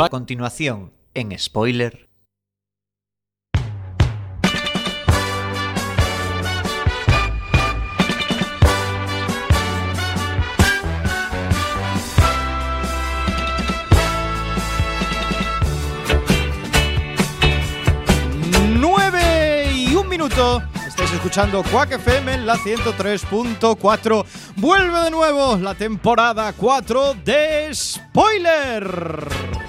A continuación, en spoiler. Nueve y un minuto. Estáis escuchando Quack FM en la 103.4. Vuelve de nuevo la temporada 4 de Spoiler.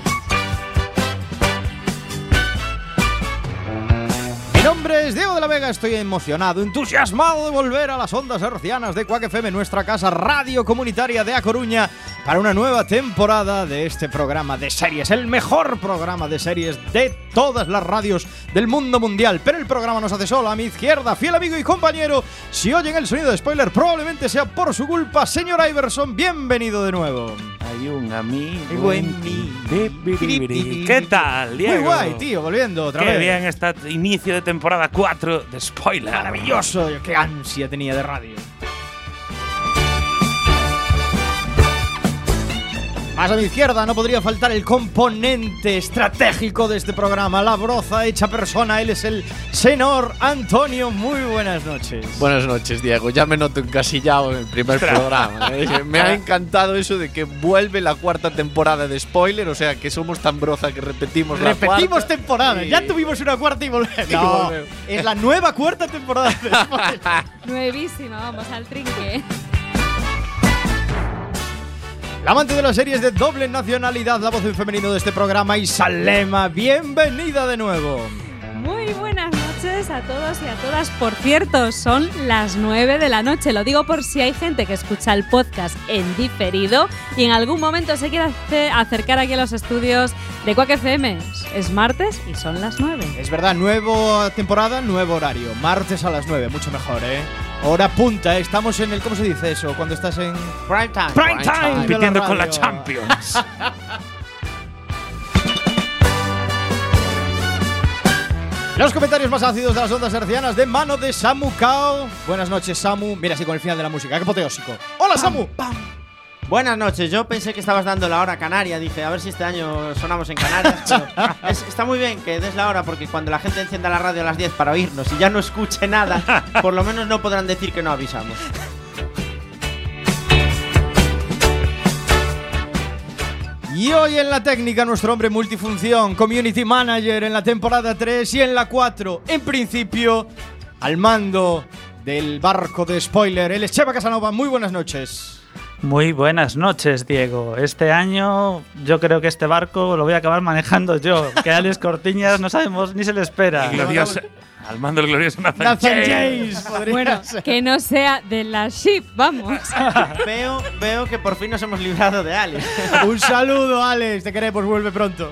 Nombre es Diego de la Vega, estoy emocionado, entusiasmado de volver a las ondas hercianas de Quack FM, nuestra casa radio comunitaria de A Coruña, para una nueva temporada de este programa de series, el mejor programa de series de todas las radios del mundo mundial. Pero el programa nos hace solo a mi izquierda, fiel amigo y compañero. Si oyen el sonido de spoiler, probablemente sea por su culpa. Señor Iverson, bienvenido de nuevo. Hay un amigo. En bi. ¿Qué tal, Diego? Muy guay, tío, volviendo otra Qué vez. bien está inicio de temporada 4 de Spoiler. Maravilloso, qué ansia tenía de radio. Más a mi izquierda no podría faltar el componente estratégico de este programa, la broza hecha persona. Él es el senor Antonio. Muy buenas noches. Buenas noches, Diego. Ya me noto encasillado en el primer programa. ¿eh? Me ha encantado eso de que vuelve la cuarta temporada de spoiler, o sea que somos tan broza que repetimos la Repetimos cuarta. temporada. y- Ya tuvimos una cuarta y volvemos. Y No, volvemos. es la nueva cuarta temporada de Spoiler. Nuevísima, vamos al trinque. La amante de las series de doble nacionalidad, la voz en femenino de este programa, Isalema. Bienvenida de nuevo. Muy buenas noches a todos y a todas. Por cierto, son las 9 de la noche. Lo digo por si hay gente que escucha el podcast en diferido y en algún momento se quiere ace- acercar aquí a los estudios de Quack FM. Es martes y son las 9. Es verdad, nueva temporada, nuevo horario. Martes a las 9, mucho mejor, ¿eh? Hora punta, ¿eh? estamos en el. ¿Cómo se dice eso? Cuando estás en. Prime time. Prime time. la Compitiendo con la. Champions. Los comentarios más ácidos de las ondas hercianas de mano de Samu Kao. Buenas noches, Samu. Mira, así con el final de la música, qué apoteósico. ¡Hola, Samu! Buenas noches, yo pensé que estabas dando la hora canaria, dije, a ver si este año sonamos en Canarias, pero es- está muy bien que des la hora porque cuando la gente encienda la radio a las 10 para oírnos y ya no escuche nada, por lo menos no podrán decir que no avisamos. Y hoy en la técnica, nuestro hombre multifunción, community manager en la temporada 3 y en la 4, en principio, al mando del barco de spoiler, el Cheva Casanova. Muy buenas noches. Muy buenas noches, Diego. Este año yo creo que este barco lo voy a acabar manejando yo. Que Alex Cortiñas no sabemos ni se le espera. Glorioso- al mando del glorioso Nathan, Nathan James. Bueno, ser. que no sea de la ship, vamos. Veo, veo que por fin nos hemos librado de Alex. Un saludo, Alex. Te queremos, vuelve pronto.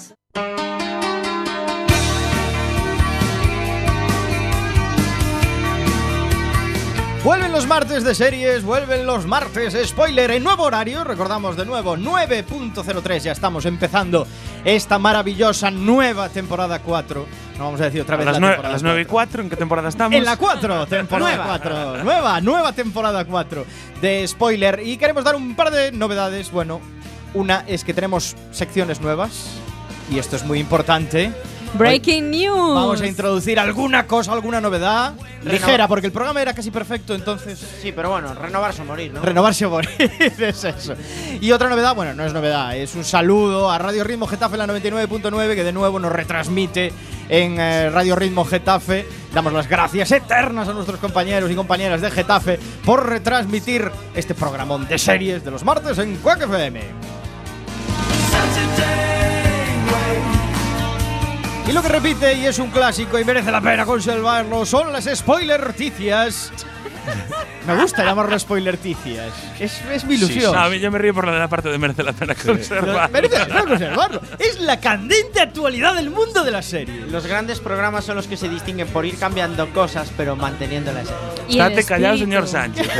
Vuelven los martes de series, vuelven los martes spoiler en nuevo horario. Recordamos de nuevo 9.03. Ya estamos empezando esta maravillosa nueva temporada 4. No vamos a decir otra A vez las, la nue- a temporada las 9 y 4. 4, ¿en qué temporada estamos? En la 4, temporada Nueva. 4. Nueva, nueva temporada 4 de spoiler. Y queremos dar un par de novedades. Bueno, una es que tenemos secciones nuevas. Y esto es muy importante. Breaking news. Vamos a introducir alguna cosa, alguna novedad. Ligera, porque el programa era casi perfecto, entonces. Sí, pero bueno, renovarse o morir, ¿no? Renovarse o morir, es eso. Y otra novedad, bueno, no es novedad, es un saludo a Radio Ritmo Getafe la 99.9 que de nuevo nos retransmite en eh, Radio Ritmo Getafe. Damos las gracias eternas a nuestros compañeros y compañeras de Getafe por retransmitir este programón de series de los martes en Quack FM. Y lo que repite y es un clásico y merece la pena conservarlo son las spoilerticias. Me gusta llamarlo spoilerticias. Es, es mi ilusión. No, a mí yo me río por la de la parte de merece la pena conservar. Merece la pena conservarlo. Es la candente actualidad del mundo de la serie. Los grandes programas son los que se distinguen por ir cambiando cosas, pero manteniendo la esencia. Estate callado, señor Sánchez.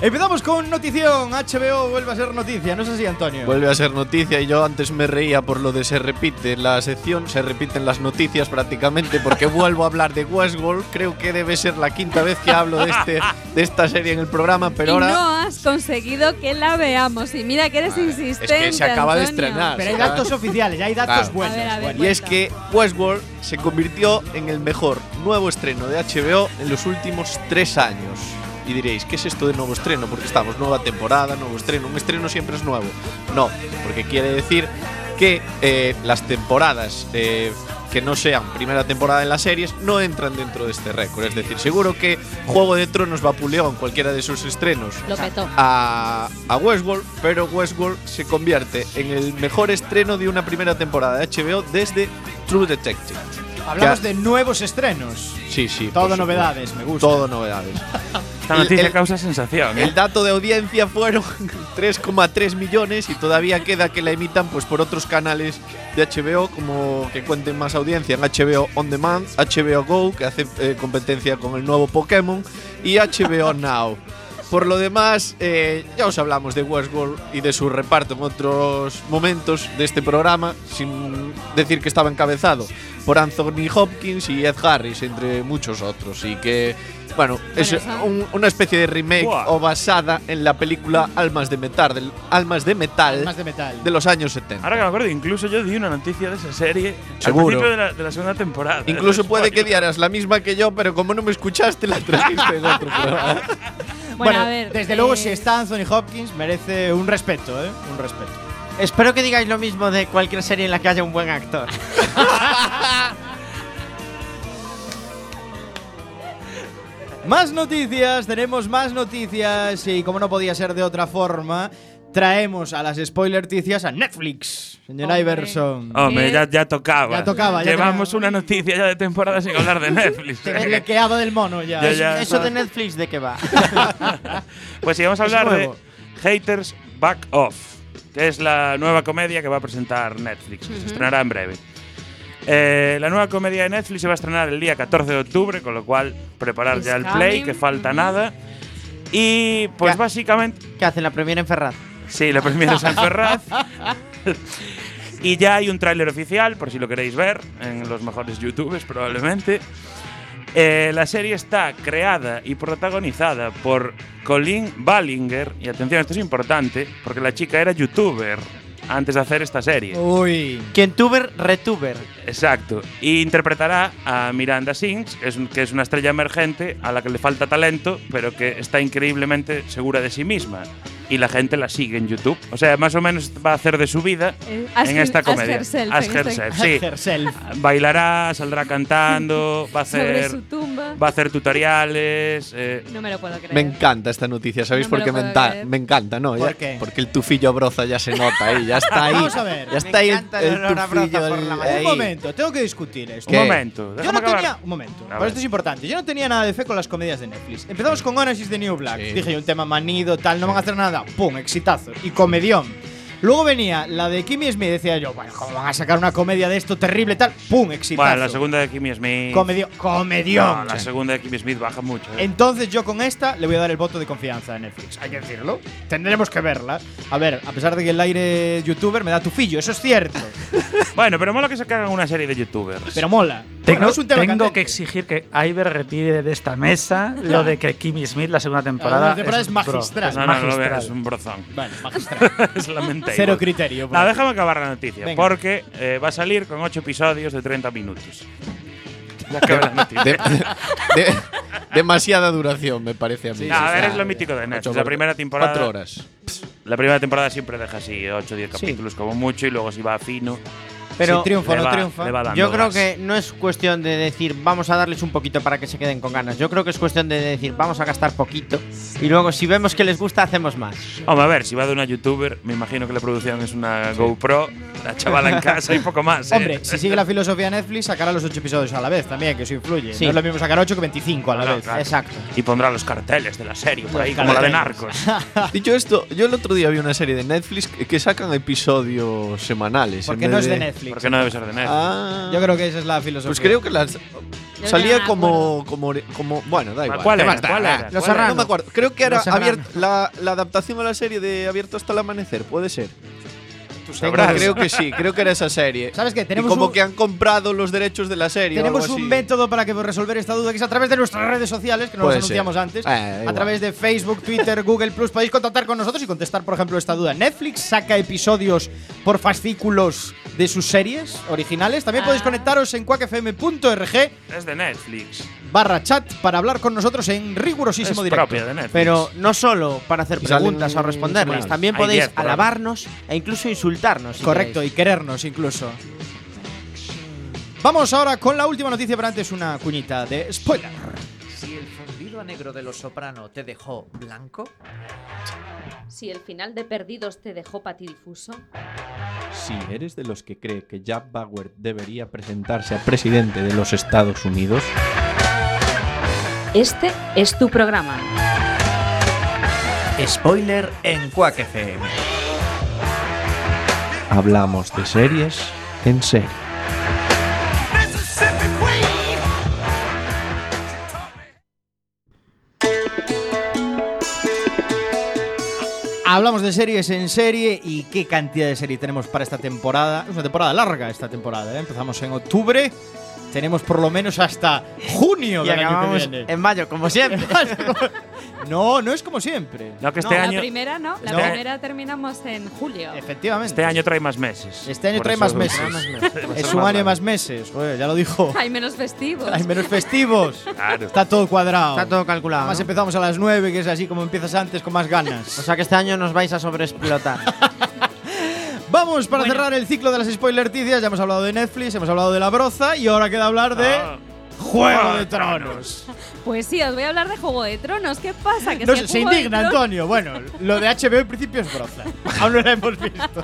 Empezamos con notición. HBO vuelve a ser noticia. ¿No es así, Antonio? Vuelve a ser noticia y yo antes me reía por lo de se repite la sección, se repiten las noticias prácticamente porque vuelvo a hablar de Westworld. Creo que debe ser la quinta vez que hablo de, este, de esta serie en el programa, pero y ahora no has conseguido que la veamos. Y mira que eres insistente. se acaba de Antonio. estrenar. Pero hay datos oficiales, hay datos Claro. buenos. A ver, a ver. Y es que Westworld se convirtió en el mejor nuevo estreno de HBO en los últimos tres años. Y diréis, ¿qué es esto de nuevo estreno? Porque estamos nueva temporada, nuevo estreno. Un estreno siempre es nuevo. No, porque quiere decir que eh, las temporadas eh, que no sean primera temporada en las series no entran dentro de este récord. Es decir, seguro que Juego de Tronos vapuleó en cualquiera de sus estrenos Lo petó. a, a Westworld, pero Westworld se convierte en el mejor estreno de una primera temporada de HBO desde True Detective. Hablamos Ya- de nuevos estrenos. Sí, sí. Todo novedades, me gusta. Todo novedades. Esta El- noticia el- causa sensación. ¿eh? El dato de audiencia fueron 3,3 millones y todavía queda que la emitan pues por otros canales de HBO como que cuenten más audiencia en HBO On Demand, HBO Go que hace eh, competencia con el nuevo Pokémon y HBO Now. Por lo demás, eh, ya os hablamos de Westworld y de su reparto en otros momentos de este programa, sin decir que estaba encabezado por Anthony Hopkins y Ed Harris, entre muchos otros. Y que, bueno, es un- una especie de remake Buah. o basada en la película Almas de Metal, del, Almas de Metal Más de metal. de los años 70. Ahora que me acuerdo, incluso yo di una noticia de esa serie Seguro. al principio de la, de la segunda temporada. Incluso puede que dieras la misma que yo, pero como no me escuchaste, la trajiste en otro programa. Bueno, a ver. desde eh, luego, si está Anthony Hopkins, merece un respeto, ¿eh? Un respeto. Espero que digáis lo mismo de cualquier serie en la que haya un buen actor. Más noticias, tenemos más noticias y como no podía ser de otra forma, traemos a las spoilerticias a Netflix, señor Hombre. Iverson. Hombre, ya, ya tocaba. Ya tocaba, ya Llevamos tocaba. una noticia ya de temporada sin hablar de Netflix. Te desbloqueaba del mono ya. Ya, ya. Eso de Netflix, ¿de qué va? Pues sí, vamos a hablar de. Haters Back Off, que es la nueva comedia que va a presentar Netflix, que se estrenará en breve. Eh, la nueva comedia de Netflix se va a estrenar el día 14 de octubre, con lo cual preparar It's ya el play, coming. que falta nada. Y pues básicamente, ¿Qué hacen la premiera en Ferraz? Sí, la primera es en Ferraz. y ya hay un tráiler oficial, por si lo queréis ver, en los mejores youtubers probablemente. Eh, la serie está creada y protagonizada por Colleen Ballinger. Y atención, esto es importante, porque la chica era youtuber antes de hacer esta serie. Uy. Quien tuber, retuber. Exacto. Y interpretará a Miranda Sings, que es, una estrella emergente a la que le falta talento, pero que está increíblemente segura de sí misma. Y la gente la sigue en YouTube. O sea, más o menos va a hacer de su vida Eh, en esta comedia. herself, Ask en este- herself, sí. Herself. Bailará, saldrá cantando, va a Sobre hacer, su tumba. va a hacer tutoriales. eh, No me lo puedo creer. Me encanta esta noticia, ¿sabéis No por me qué me, me encanta? No, ¿Por Ya- qué? Porque el tufillo broza ya se nota ahí, ya está ahí. Vamos a ver. Ya Me está ahí el, encanta el el tufillo por la ahí. Un momento, tengo que discutir esto. un ¿Qué? momento. Yo no acabar. tenía. Un momento, A pero ver. esto es importante. Yo no tenía nada de fe con las comedias de Netflix. Empezamos con Orange is the New Black. Sí. Dije yo, un tema manido, tal, no van a hacer nada. ¡Pum! Exitazo. Y comedión. Luego venía la de Kimmy Smith. Decía yo, bueno, ¿cómo van a sacar una comedia de esto terrible, tal? ¡Pum! Exitazo. Bueno, la segunda de Kimmy Smith. Comedio- comedión. No, la segunda de Kimmy Smith baja mucho. eh. Entonces yo con esta le voy a dar el voto de confianza a Netflix. Hay que decirlo. Tendremos que verla. A ver, a pesar de que el aire youtuber me da tufillo, eso es cierto. Bueno, pero mola que se hagan una serie de youtubers. Pero mola. Tengo, Bueno, es un tema tengo candente. que exigir que Iber retire de esta mesa lo de que Kimmy Smith la segunda temporada, La segunda temporada es bro, magistral. no, no, no magistral. veas, es un brozón. Vale, magistral. es lamentable. Cero criterio. por No, aquí. déjame acabar la noticia, Venga. porque eh, va a salir con 8 episodios de 30 minutos. Ya acabé la noticia. De- de- demasiada duración, me parece a mí. No, a ver, es lo mítico de Netflix. ocho La primera temporada. Cuatro horas. La primera temporada siempre deja así 8 o 10 capítulos como mucho y luego si va fino. Pero si triunfa o le no va- triunfa. Yo creo gas. que no es cuestión de decir vamos a darles un poquito para que se queden con ganas. Yo creo que es cuestión de decir vamos a gastar poquito y luego si vemos que les gusta hacemos más. Hombre, a ver, si va de una youtuber, me imagino que la producción es una GoPro, la chavala en casa y poco más. ¿eh? Hombre, si sigue la filosofía Netflix, sacará los 8 episodios a la vez también, que eso influye. Sí. No es lo mismo sacar 8 que 25 a la Claro, vez. claro. Exacto. Y pondrá los carteles de la serie por ahí, como la de. Narcos. Dicho esto, yo el otro día vi una serie de Netflix que, sacan episodios semanales. Porque en no es de Netflix. Porque no debe ser de Netflix. Ah. Yo creo que esa es la filosofía. Pues creo que las. Yo Salía como, como, como. Bueno, da igual. ¿Cuál ¿Qué era? más da? ¿Cuál era? Los ¿Cuál Serrano. No me acuerdo. Creo que era la, la adaptación a la serie de Abierto hasta el amanecer, puede ser. Tú Tengo- sabrás. creo que sí, creo que era esa serie. ¿Sabes qué? Y Tenemos como un- que han comprado los derechos de la serie. o Tenemos un método para que resolver esta duda, que es a través de nuestras redes sociales, que nos Puede las anunciamos ser. antes. Eh, a igual. través de Facebook, Twitter, Google Plus. Podéis contactar con nosotros y contestar, por ejemplo, esta duda. ¿Netflix saca episodios por fascículos de sus series originales? También podéis Ah. conectaros en cuacfm.org Es de Netflix. Barra chat para hablar con nosotros en rigurosísimo es directo. propia de. Pero no solo para hacer Y salen preguntas o responderles, semanales. también podéis 10 programas. alabarnos e incluso insultarnos. si Correcto, queréis. y querernos incluso. Vamos ahora con la última noticia, pero antes una cuñita de spoiler. Si el fundido a negro de los soprano te dejó blanco, Si el final de Perdidos te dejó patidifuso. Si eres de los que cree que Jack Bauer debería presentarse a presidente de los Estados Unidos, Este es tu programa. spoiler en Quack FM. hablamos de series en serie. Hablamos de series en serie y qué cantidad de serie tenemos para esta temporada. Es una temporada larga esta temporada. ¿eh? Empezamos en octubre. Tenemos por lo menos hasta junio Y del año que viene. en mayo, como siempre. No, no es como siempre. No, que este La año. primera no, la No. primera terminamos en julio. Efectivamente. Este año trae más meses. Este año trae más meses. Es un año más meses. Joder, ya lo dijo. Hay menos festivos. Hay menos festivos. Claro. Está todo cuadrado. Está todo calculado. Además ¿no? empezamos a las 9, que es así como empiezas antes, con más ganas. O sea que este año nos vais a sobreexplotar. Vamos para Bueno. cerrar el ciclo de las spoiler ticias. Ya hemos hablado de Netflix, hemos hablado de la broza y ahora queda hablar de Ah. Juego de Tronos. Pues sí, os voy a hablar de Juego de Tronos. ¿Qué pasa? Que No si se indigna Antonio. Bueno, lo de HBO en principio es broza. Aún no la hemos visto.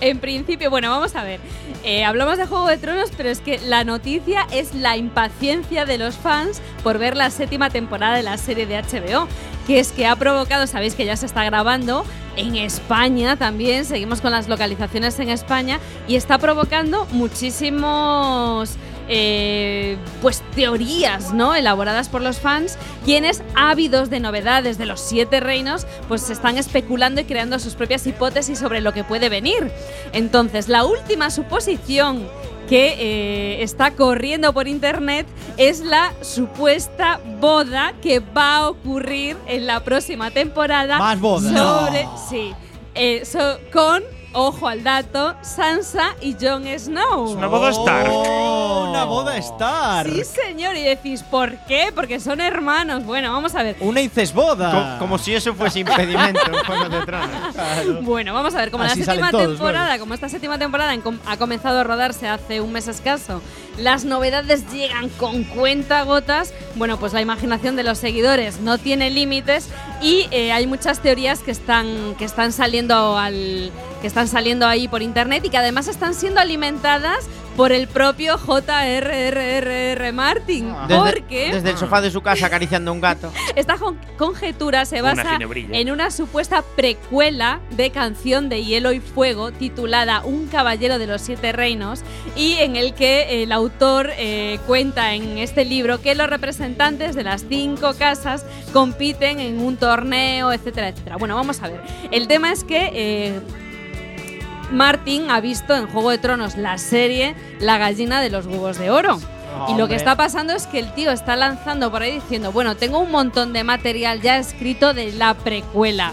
En principio, bueno, vamos a ver. Eh, hablamos de Juego de Tronos, pero es que la noticia es la impaciencia de los fans por ver la séptima temporada de la serie de HBO, que es que ha provocado, sabéis que ya se está grabando en España también, seguimos con las localizaciones en España, y está provocando muchísimos eh, pues teorías, ¿no? Elaboradas por los fans, quienes ávidos de novedades de los siete reinos, pues están especulando y creando sus propias hipótesis sobre lo que puede venir. Entonces, la última suposición que eh, está corriendo por internet es la supuesta boda que va a ocurrir en la próxima temporada. Más bodas. Sobre, No. sí, eh, so- con, ojo al dato, Sansa y Jon Snow. Es una boda Stark. Oh, una boda Stark. Sí, señor. Y decís, ¿por qué? Porque son hermanos. Bueno, vamos a ver. Una incesboda. Co- como si eso fuese impedimento en Juego de Tronos. Bueno, vamos a ver, como Así la séptima todos, temporada, como esta séptima temporada ha comenzado a rodarse hace un mes escaso, las novedades llegan con cuentagotas, bueno, pues la imaginación de los seguidores no tiene límites y eh, hay muchas teorías que están, que están saliendo al que están saliendo ahí por internet y que además están siendo alimentadas por el propio J.R.R.R. Martin. Desde, porque desde el sofá de su casa acariciando un gato. esta con- conjetura se basa en una supuesta precuela de Canción de Hielo y Fuego titulada Un Caballero de los Siete Reinos y en el que el autor eh, cuenta en este libro que los representantes de las cinco casas compiten en un torneo, etcétera, etcétera. Bueno, vamos a ver. El tema es que... eh, Martin ha visto en Juego de Tronos la serie La gallina de los huevos de oro. Y lo que está pasando es que el tío está lanzando por ahí diciendo, bueno, tengo un montón de material ya escrito de la precuela.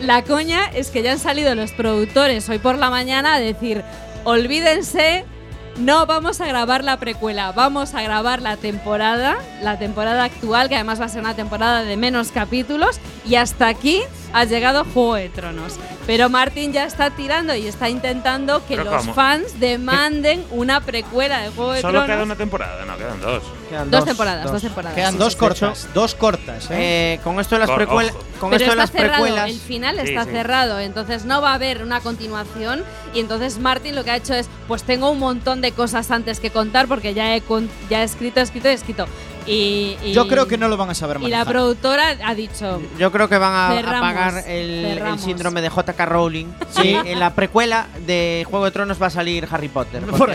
La coña es que ya han salido los productores hoy por la mañana a decir, olvídense, no vamos a grabar la precuela, vamos a grabar la temporada, la temporada actual, que además va a ser una temporada de menos capítulos, y hasta aquí ha llegado Juego de Tronos. Pero Martin ya está tirando y está intentando que ¿Pero los cómo? fans demanden una precuela de Juego de Solo Tronos. queda una temporada, no, quedan dos. Quedan Dos temporadas, dos temporadas. Quedan sí, dos sí. cortas, dos cortas, ¿eh? Eh, con esto de las precuelas. Con Pero esto de está las cerrado, precuelas. el final está sí. cerrado, entonces no va a haber una continuación y entonces Martin lo que ha hecho es, pues tengo un montón de cosas antes que contar porque ya he, con- ya he escrito, escrito, escrito. Y, y- Yo creo que no lo van a saber Y la manejar. productora ha dicho, Yo creo que van a, a Cerramos, pagar el, el síndrome de JK Rowling. Sí. En la precuela de Juego de Tronos va a salir Harry Potter. Por.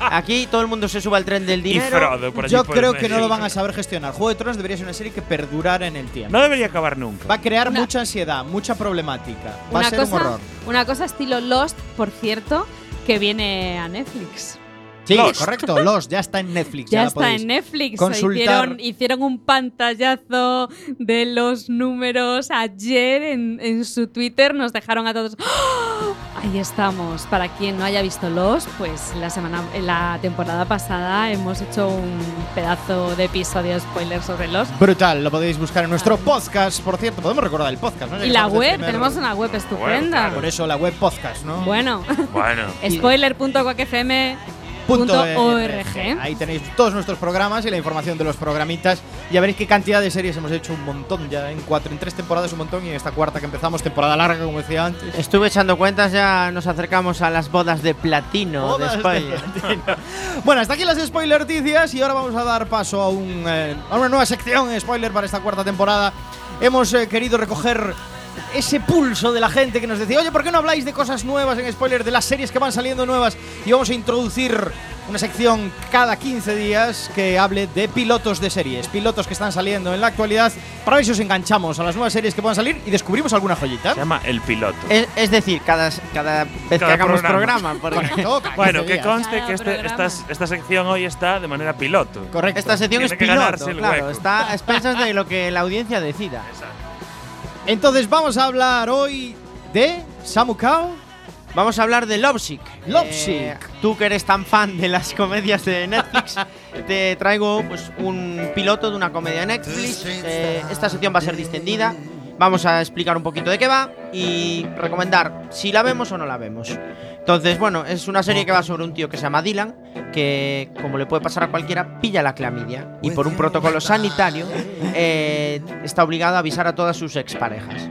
Aquí todo el mundo se sube al tren del Y dinero. Frodo por allí Yo por creo que no lo van a saber gestionar. Juego de Tronos debería ser una serie que perdurara en el tiempo. No debería acabar nunca. Va a crear Una- mucha ansiedad, mucha problemática. Va a ser cosa, un horror. una cosa estilo Lost, por cierto, que viene a Netflix. Sí, Lost. correcto. Los ya está en Netflix. Ya, está en Netflix. consultar. Hicieron, hicieron un pantallazo de los números ayer en, en su Twitter. Nos dejaron a todos. ¡Oh! Ahí estamos. Para quien no haya visto los, pues la semana, la temporada pasada hemos hecho un pedazo de episodio spoiler sobre los. Brutal, lo podéis buscar en nuestro podcast. Por cierto, podemos recordar el podcast, ¿no? Y la web, primer- tenemos una web estupenda. claro. Por eso la web podcast, ¿no? Bueno, Bueno. spoiler.quacfm.org. Ahí tenéis todos nuestros programas y la información de los programitas. Ya veréis qué cantidad de series hemos hecho, un montón ya. En cuatro, en tres temporadas un montón y en esta cuarta que empezamos, temporada larga, como decía antes. Estuve echando cuentas, ya nos acercamos a las bodas de platino Bodas de platino. bueno, hasta aquí las spoiler noticias y ahora vamos a dar paso a, un, eh, a una nueva sección spoiler para esta cuarta temporada. Hemos eh, querido recoger ese pulso de la gente que nos decía, oye, ¿por qué no habláis de cosas nuevas en spoiler, de las series que van saliendo nuevas? Y vamos a introducir una sección cada 15 días que hable de pilotos de series, pilotos que están saliendo en la actualidad, para ver si os enganchamos a las nuevas series que puedan salir y descubrimos alguna joyita. Se llama El Piloto. Es, es decir, cada, cada vez Cada que hagamos programa. programa. Correcto, Bueno, 15 que conste Cada que este- esta, esta sección hoy está de manera piloto. Correcto. esta sección es Tiene piloto, claro. Está a expensas de lo que la audiencia decida. Entonces vamos a hablar hoy de Samu Kao. Vamos a hablar de Lovesick. Lovesick. Eh, tú que eres tan fan de las comedias de Netflix, te traigo pues un piloto de una comedia de Netflix. Eh, esta sección va a ser distendida. Vamos a explicar un poquito de qué va y recomendar si la vemos o no la vemos. Entonces, bueno, es una serie que va sobre un tío que se llama Dylan, que, como le puede pasar a cualquiera, pilla la clamidia. Y por un protocolo sanitario, eh, está obligado a avisar a todas sus exparejas.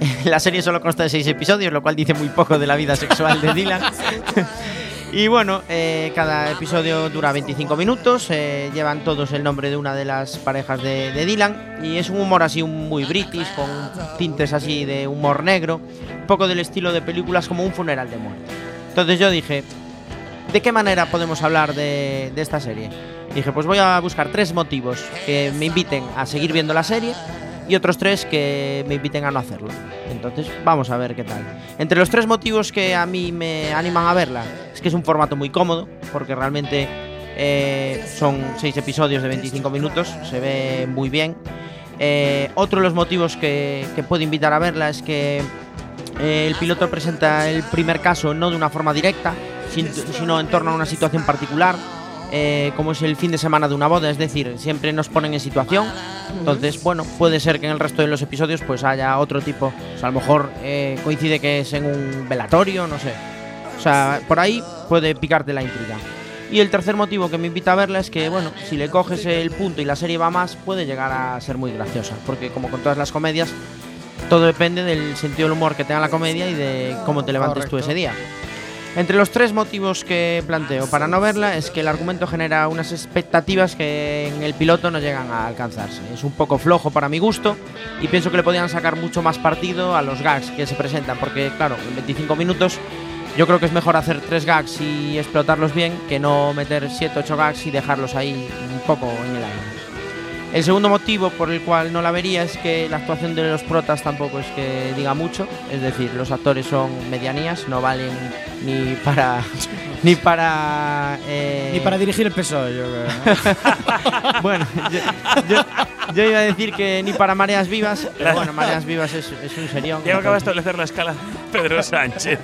La serie solo consta de seis episodios, lo cual dice muy poco de la vida sexual de Dylan. y bueno, eh, cada episodio dura 25 minutos, eh, llevan todos el nombre de una de las parejas de, de Dylan y es un humor así muy british, con tintes así de humor negro, un poco del estilo de películas como Un funeral de muerte. Entonces yo dije, ¿de qué manera podemos hablar de, de esta serie? Dije, pues voy a buscar tres motivos que me inviten a seguir viendo la serie y otros tres que me inviten a no hacerlo. Entonces, vamos a ver qué tal. Entre los tres motivos que a mí me animan a verla, es que es un formato muy cómodo, porque realmente eh, son seis episodios de 25 minutos, se ve muy bien. Eh, otro de los motivos que, que puedo invitar a verla es que eh, el piloto presenta el primer caso no de una forma directa, sin- sino en torno a una situación particular, eh, como es el fin de semana de una boda, es decir, siempre nos ponen en situación. Entonces, bueno, puede ser que en el resto de los episodios pues haya otro tipo, o sea, a lo mejor eh, coincide que es en un velatorio, no sé. O sea, por ahí puede picarte la intriga. Y el tercer motivo que me invita a verla es que, bueno, si le coges el punto y la serie va más, puede llegar a ser muy graciosa. Porque como con todas las comedias, todo depende del sentido del humor que tenga la comedia y de cómo te levantes tú Correcto. ese día. Entre los tres motivos que planteo para no verla es que el argumento genera unas expectativas que en el piloto no llegan a alcanzarse. Es un poco flojo para mi gusto y pienso que le podían sacar mucho más partido a los gags que se presentan, porque claro, en 25 minutos yo creo que es mejor hacer tres gags y explotarlos bien que no meter 7 8 gags y dejarlos ahí un poco en el aire. El segundo motivo por el cual no la vería es que la actuación de los protas tampoco es que diga mucho, es decir, los actores son medianías, no valen ni para ni para eh, Ni para dirigir el PSOE, yo creo. ¿no? bueno, yo, yo- yo iba a decir que ni para mareas vivas, pero bueno, mareas vivas es, es un serión. Diego acaba de establecer la escala Pedro Sánchez.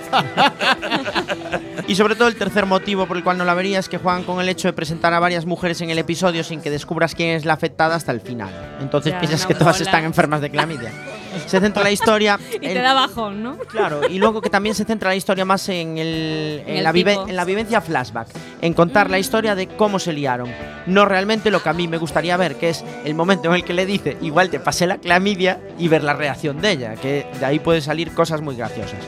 Y sobre todo el tercer motivo por el cual no la vería es que juegan con el hecho de presentar a varias mujeres en el episodio sin que descubras quién es la afectada hasta el final. Ya, piensas no que todas están enfermas de clamidia. se centra la historia. Y te da bajón, ¿no? Claro, y luego que también se centra la historia más en, el, en En el la, vive- tipo. en la vivencia flashback, en contar la historia de cómo se liaron. No realmente lo que a mí me gustaría ver, que es el momento en el que le dice, igual te pasé la clamidia, y ver la reacción de ella, que de ahí pueden salir cosas muy graciosas.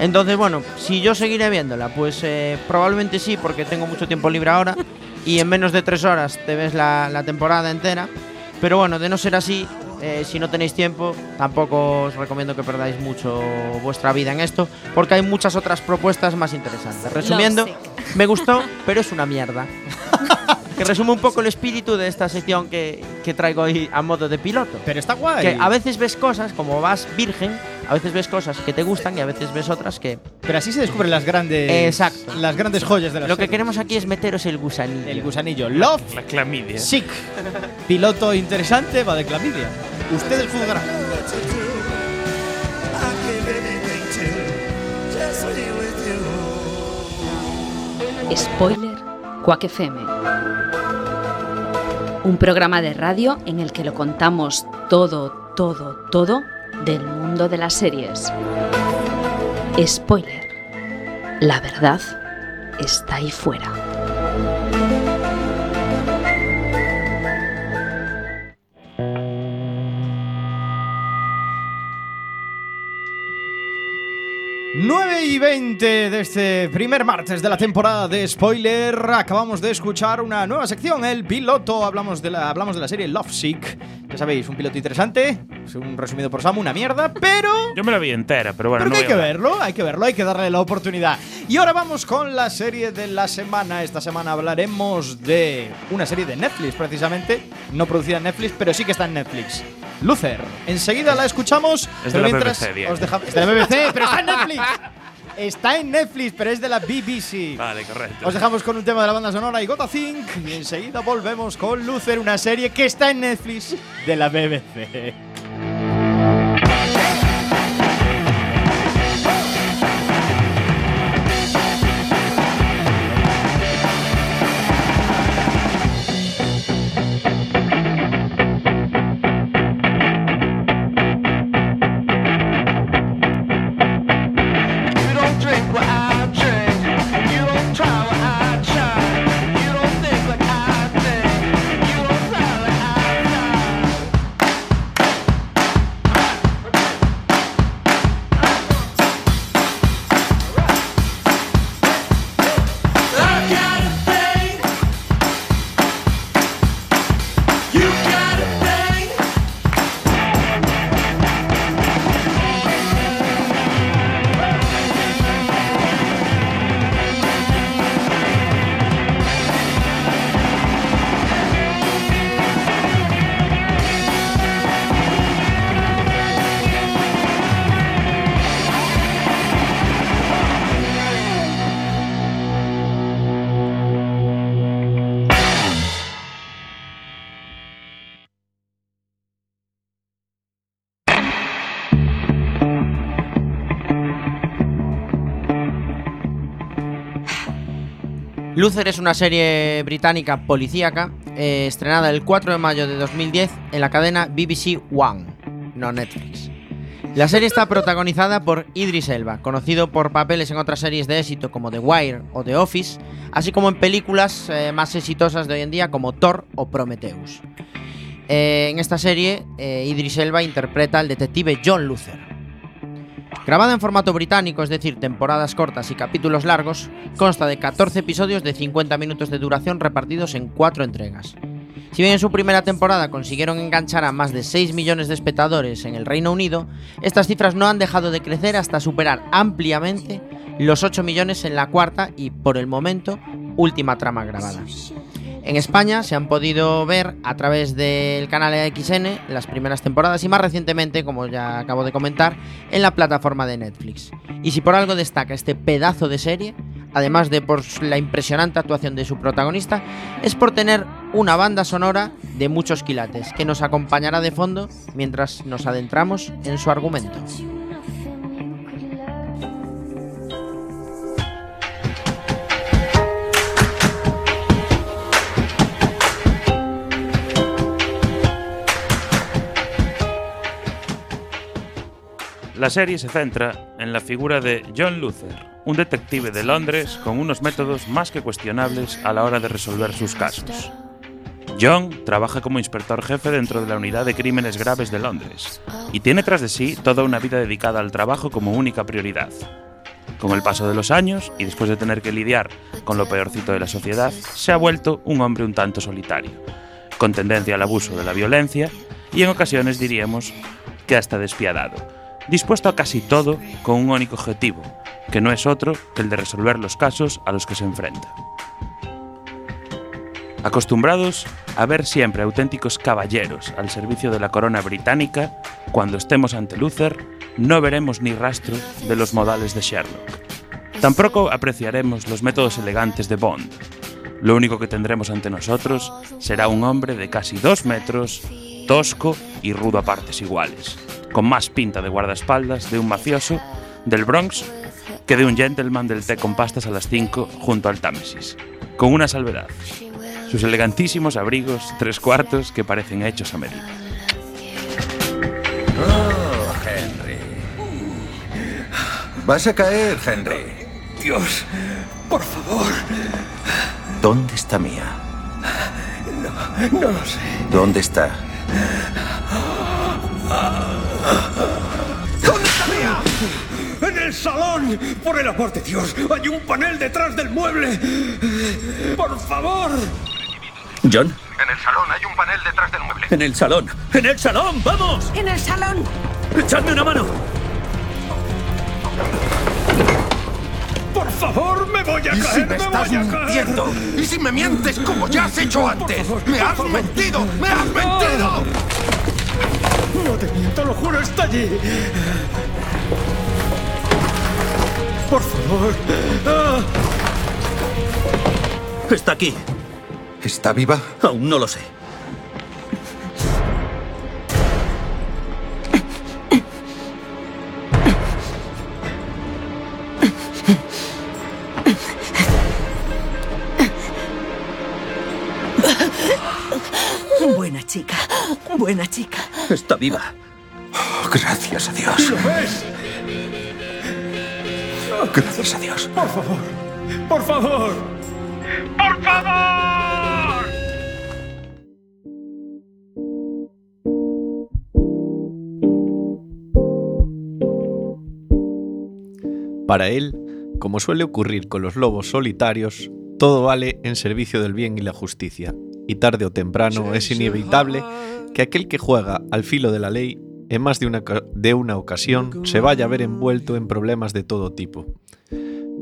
Entonces, bueno, si yo seguiré viéndola, pues eh, probablemente sí, porque tengo mucho tiempo libre ahora, y en menos de tres horas te ves la, la temporada entera. Pero bueno, de no ser así, eh, si no tenéis tiempo, tampoco os recomiendo que perdáis mucho vuestra vida en esto, porque hay muchas otras propuestas más interesantes. Resumiendo, me gustó, pero es una mierda. que resume un poco el espíritu de esta sección que, que traigo hoy a modo de piloto. Pero está guay. Que a veces ves cosas, como vas virgen, a veces ves cosas que te gustan y a veces ves otras que... Pero así se descubren las grandes. Exacto. Las grandes joyas de la Lo que serie. queremos aquí es meteros el gusanillo. El gusanillo. Love La clamidia. Sick. Piloto interesante, va de clamidia. Ustedes juzgarán. Spoiler, Quack FM. Un programa de radio en el que lo contamos todo, todo, todo del mundo de las series. Spoiler. La verdad está ahí fuera. Nueve y 20 de este primer martes de la temporada de Spoiler. Acabamos de escuchar una nueva sección, el piloto. Hablamos de la, hablamos de la serie Love Sick. Ya sabéis, un piloto interesante. Un resumido por Samu, una mierda, pero. Yo me la vi entera, pero bueno, Pero no que hay que verlo, hay que verlo, hay que darle la oportunidad. Y ahora vamos con la serie de la semana. Esta semana hablaremos de una serie de Netflix, precisamente. No producida en Netflix, pero sí que está en Netflix. Luther. Enseguida la escuchamos. Es de pero la mientras BBC, os dejamos. Es de la BBC, pero está en Netflix. Está en Netflix, pero es de la BBC. Vale, correcto. Os dejamos con un tema de la banda sonora y Gota Think. Y enseguida volvemos con Luther, una serie que está en Netflix de la BBC. Luther es una serie británica policíaca eh, estrenada el 4 de mayo de 2010 en la cadena BBC One, no Netflix. La serie está protagonizada por Idris Elba, conocido por papeles en otras series de éxito como The Wire o The Office, así como en películas eh, más exitosas de hoy en día como Thor o Prometheus. Eh, en esta serie, Idris Elba interpreta al detective John Luther. Grabada en formato británico, es decir, temporadas cortas y capítulos largos, consta de 14 episodios de 50 minutos de duración repartidos en 4 entregas. Si bien en su primera temporada consiguieron enganchar a más de 6 millones de espectadores en el Reino Unido, estas cifras no han dejado de crecer hasta superar ampliamente los 8 millones en la cuarta y, por el momento, última trama grabada. En España se han podido ver a través del canal XN las primeras temporadas y más recientemente, como ya acabo de comentar, en la plataforma de Netflix. Y si por algo destaca este pedazo de serie, además de por la impresionante actuación de su protagonista, es por tener una banda sonora de muchos quilates que nos acompañará de fondo mientras nos adentramos en su argumento. La serie se centra en la figura de John Luther, un detective de Londres con unos métodos más que cuestionables a la hora de resolver sus casos. John trabaja como inspector jefe dentro de la Unidad de Crímenes Graves de Londres y tiene tras de sí toda una vida dedicada al trabajo como única prioridad. Con el paso de los años y después de tener que lidiar con lo peorcito de la sociedad, se ha vuelto un hombre un tanto solitario, con tendencia al abuso de la violencia y en ocasiones diríamos que hasta despiadado, dispuesto a casi todo con un único objetivo, que no es otro que el de resolver los casos a los que se enfrenta. Acostumbrados a ver siempre auténticos caballeros al servicio de la corona británica, cuando estemos ante Luther, no veremos ni rastro de los modales de Sherlock. Tampoco apreciaremos los métodos elegantes de Bond. Lo único que tendremos ante nosotros será un hombre de casi dos metros, tosco y rudo a partes iguales, con más pinta de guardaespaldas de un mafioso del Bronx que de un gentleman del té con pastas a las 5 junto al Támesis, con una salvedad. Sus elegantísimos abrigos tres cuartos que parecen hechos a medida. Oh, Henry. Vas a caer, Henry. Dios, por favor. ¿Dónde está Mía? No lo sé. ¿Dónde está? ¿Dónde está Mía? En el salón. Por el amor de Dios, hay un panel detrás del mueble. Por favor. ¿John? En el salón hay un panel detrás del mueble. En el salón. ¡En el salón! ¡Vamos! En el salón. ¡Echadme una mano! Por favor, me voy a ¿Y caer, si me me estás voy a caer. mintiendo? ¿Y si me mientes como ya has hecho antes? ¡Me has mentido! ¡Me has mentido! No te miento, lo juro, está allí. Por favor. Ah. Está aquí. ¿Está viva? Aún no lo sé. Buena chica, buena chica. Está viva. Oh, gracias a Dios. ¿Lo ves? Gracias a Dios. Por favor. Por favor. ¡Por favor! Para él, como suele ocurrir con los lobos solitarios, todo vale en servicio del bien y la justicia, y tarde o temprano es inevitable que aquel que juega al filo de la ley en más de una, de una ocasión se vaya a ver envuelto en problemas de todo tipo.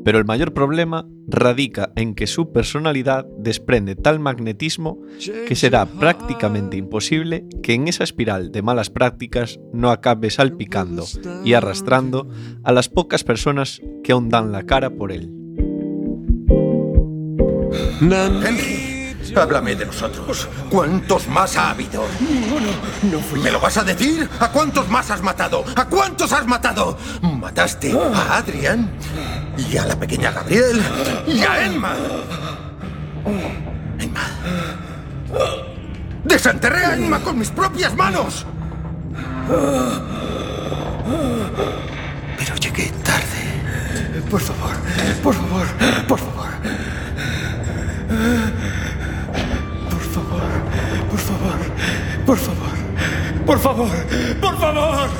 Pero el mayor problema radica en que su personalidad desprende tal magnetismo que será prácticamente imposible que en esa espiral de malas prácticas no acabe salpicando y arrastrando a las pocas personas que aún dan la cara por él. Háblame de nosotros. ¿Cuántos más ha habido? Ninguno. No fui ¿Me lo vas a decir? ¿A cuántos más has matado? ¿A cuántos has matado? Mataste a Adrian y a la pequeña Gabriel y a Emma. Emma. Desenterré a Emma con mis propias manos. Pero llegué tarde. Por favor, por favor, por favor. Por favor, por favor, por favor.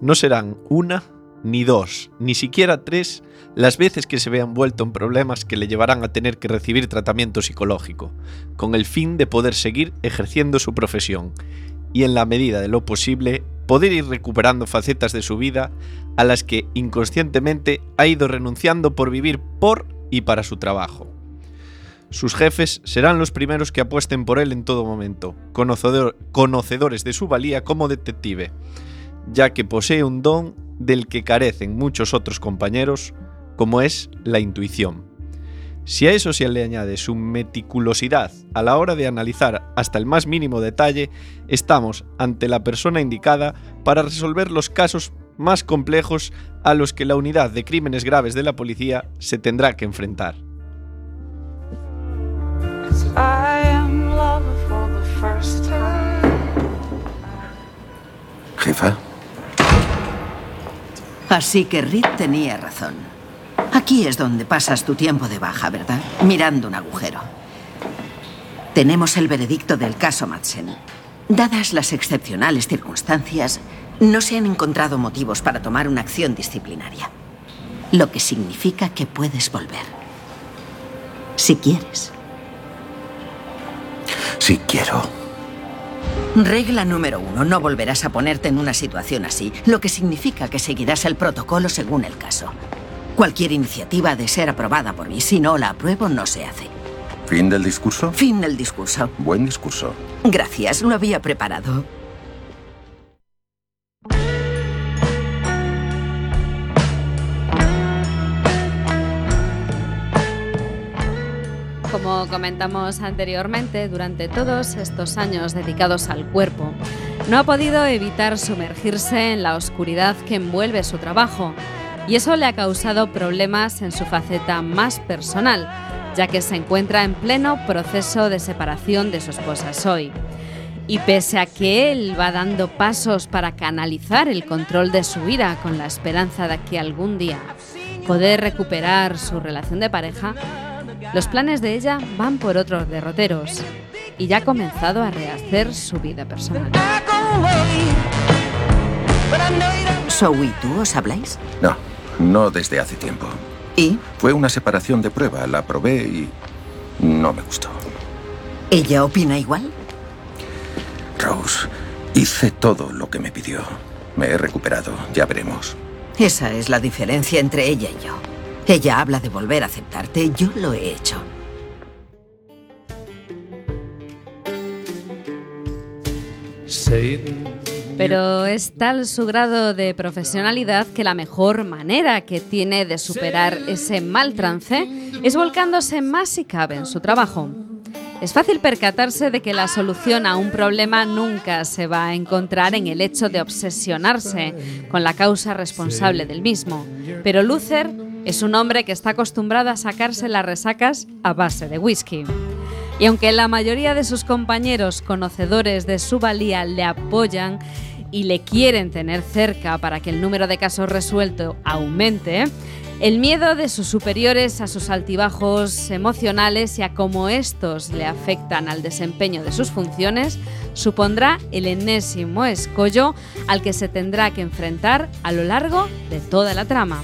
No serán una, ni dos, ni siquiera tres las veces que se vea envuelto en problemas que le llevarán a tener que recibir tratamiento psicológico, con el fin de poder seguir ejerciendo su profesión y en la medida de lo posible poder ir recuperando facetas de su vida a las que inconscientemente ha ido renunciando por vivir por y para su trabajo. Sus jefes serán los primeros que apuesten por él en todo momento, conocedor- conocedores de su valía como detective, ya que posee un don del que carecen muchos otros compañeros, como es la intuición. Si a eso se le añade su meticulosidad a la hora de analizar hasta el más mínimo detalle, estamos ante la persona indicada para resolver los casos más complejos a los que la unidad de crímenes graves de la policía se tendrá que enfrentar. Jefa, Así que Reed tenía razón. Aquí es donde pasas tu tiempo de baja, ¿verdad? Mirando un agujero. Tenemos el veredicto del caso Madsen. Dadas las excepcionales circunstancias, no se han encontrado motivos para tomar una acción disciplinaria. Lo que significa que puedes volver. Si quieres. si quiero. Regla número uno, no volverás a ponerte en una situación así, lo que significa que seguirás el protocolo según el caso. Cualquier iniciativa ha de ser aprobada por mí, si no la apruebo no se hace. ¿Fin del discurso? Fin del discurso. Buen discurso. Gracias, lo había preparado. Como comentamos anteriormente, durante todos estos años dedicados al cuerpo, no ha podido evitar sumergirse en la oscuridad que envuelve su trabajo, y eso le ha causado problemas en su faceta más personal, ya que se encuentra en pleno proceso de separación de su esposa Zoe. Y pese a que él va dando pasos para canalizar el control de su ira con la esperanza de que algún día poder recuperar su relación de pareja, los planes de ella van por otros derroteros y ya ha comenzado a rehacer su vida personal. Zoe y tú os habláis. No, no desde hace tiempo. ¿Y? Fue una separación de prueba, la probé y no me gustó. ¿Ella opina igual? Rose, hice todo lo que me pidió. Me he recuperado, ya veremos. Esa es la diferencia entre ella y yo. Ella habla de volver a aceptarte, yo lo he hecho. Pero es tal su grado de profesionalidad que la mejor manera que tiene de superar ese mal trance es volcándose más si cabe en su trabajo. Es fácil percatarse de que la solución a un problema nunca se va a encontrar en el hecho de obsesionarse con la causa responsable del mismo. Pero Luther es un hombre que está acostumbrado a sacarse las resacas a base de whisky. Y aunque la mayoría de sus compañeros conocedores de su valía le apoyan y le quieren tener cerca para que el número de casos resueltos aumente, el miedo de sus superiores a sus altibajos emocionales y a cómo estos le afectan al desempeño de sus funciones supondrá el enésimo escollo al que se tendrá que enfrentar a lo largo de toda la trama.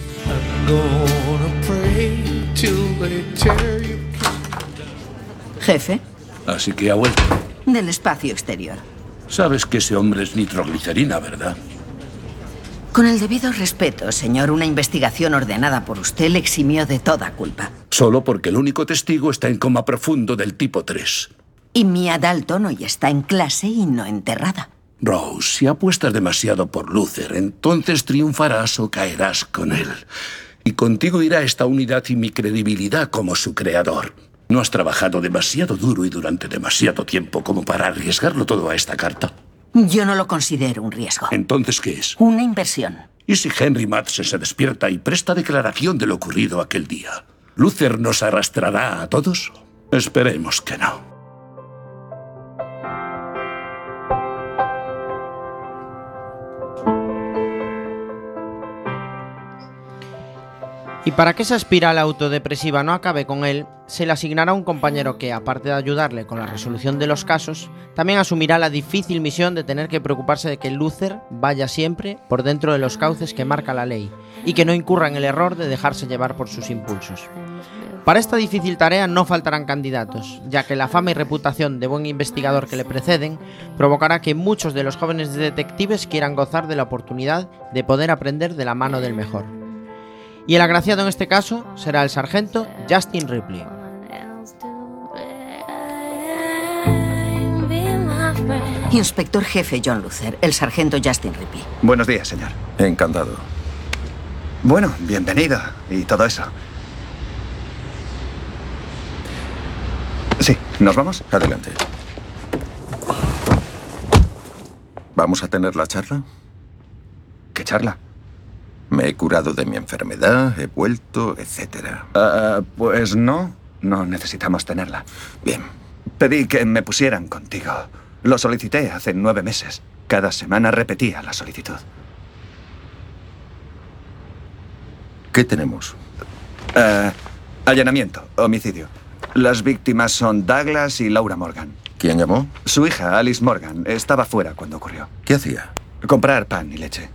Jefe, Así que ha vuelto. del espacio exterior. Sabes que ese hombre es nitroglicerina, ¿verdad? Con el debido respeto, señor, una investigación ordenada por usted le eximió de toda culpa. Solo porque el único testigo está en coma profundo del tipo 3. Y Mia Dalton hoy está en clase y no enterrada. Rose, si apuestas demasiado por Luther, entonces triunfarás o caerás con él. Y contigo irá esta unidad y mi credibilidad como su creador. No has trabajado demasiado duro y durante demasiado tiempo como para arriesgarlo todo a esta carta. Yo no lo considero un riesgo. Entonces, ¿qué es? Una inversión. ¿Y si Henry Madsen se despierta y presta declaración de lo ocurrido aquel día? ¿Luther nos arrastrará a todos? Esperemos que no. Y para que esa espiral autodepresiva no acabe con él, se le asignará un compañero que, aparte de ayudarle con la resolución de los casos, también asumirá la difícil misión de tener que preocuparse de que Luther vaya siempre por dentro de los cauces que marca la ley y que no incurra en el error de dejarse llevar por sus impulsos. Para esta difícil tarea no faltarán candidatos, ya que la fama y reputación de buen investigador que le preceden provocará que muchos de los jóvenes detectives quieran gozar de la oportunidad de poder aprender de la mano del mejor. Y el agraciado en este caso será el sargento Justin Ripley. Inspector jefe John Luther, el sargento Justin Ripley. Buenos días, señor. Encantado. Bueno, bienvenido y todo eso. ¿Nos vamos? Adelante. ¿Vamos a tener la charla? ¿Qué charla? Me he curado de mi enfermedad, he vuelto, etcétera. Ah, pues no, no necesitamos tenerla. Bien. Pedí que me pusieran contigo. Lo solicité hace nueve meses. Cada semana repetía la solicitud. ¿Qué tenemos? Eh, allanamiento, homicidio. Las víctimas son Douglas y Laura Morgan. ¿Quién llamó? Su hija, Alice Morgan, estaba fuera cuando ocurrió. ¿Qué hacía? Comprar pan y leche.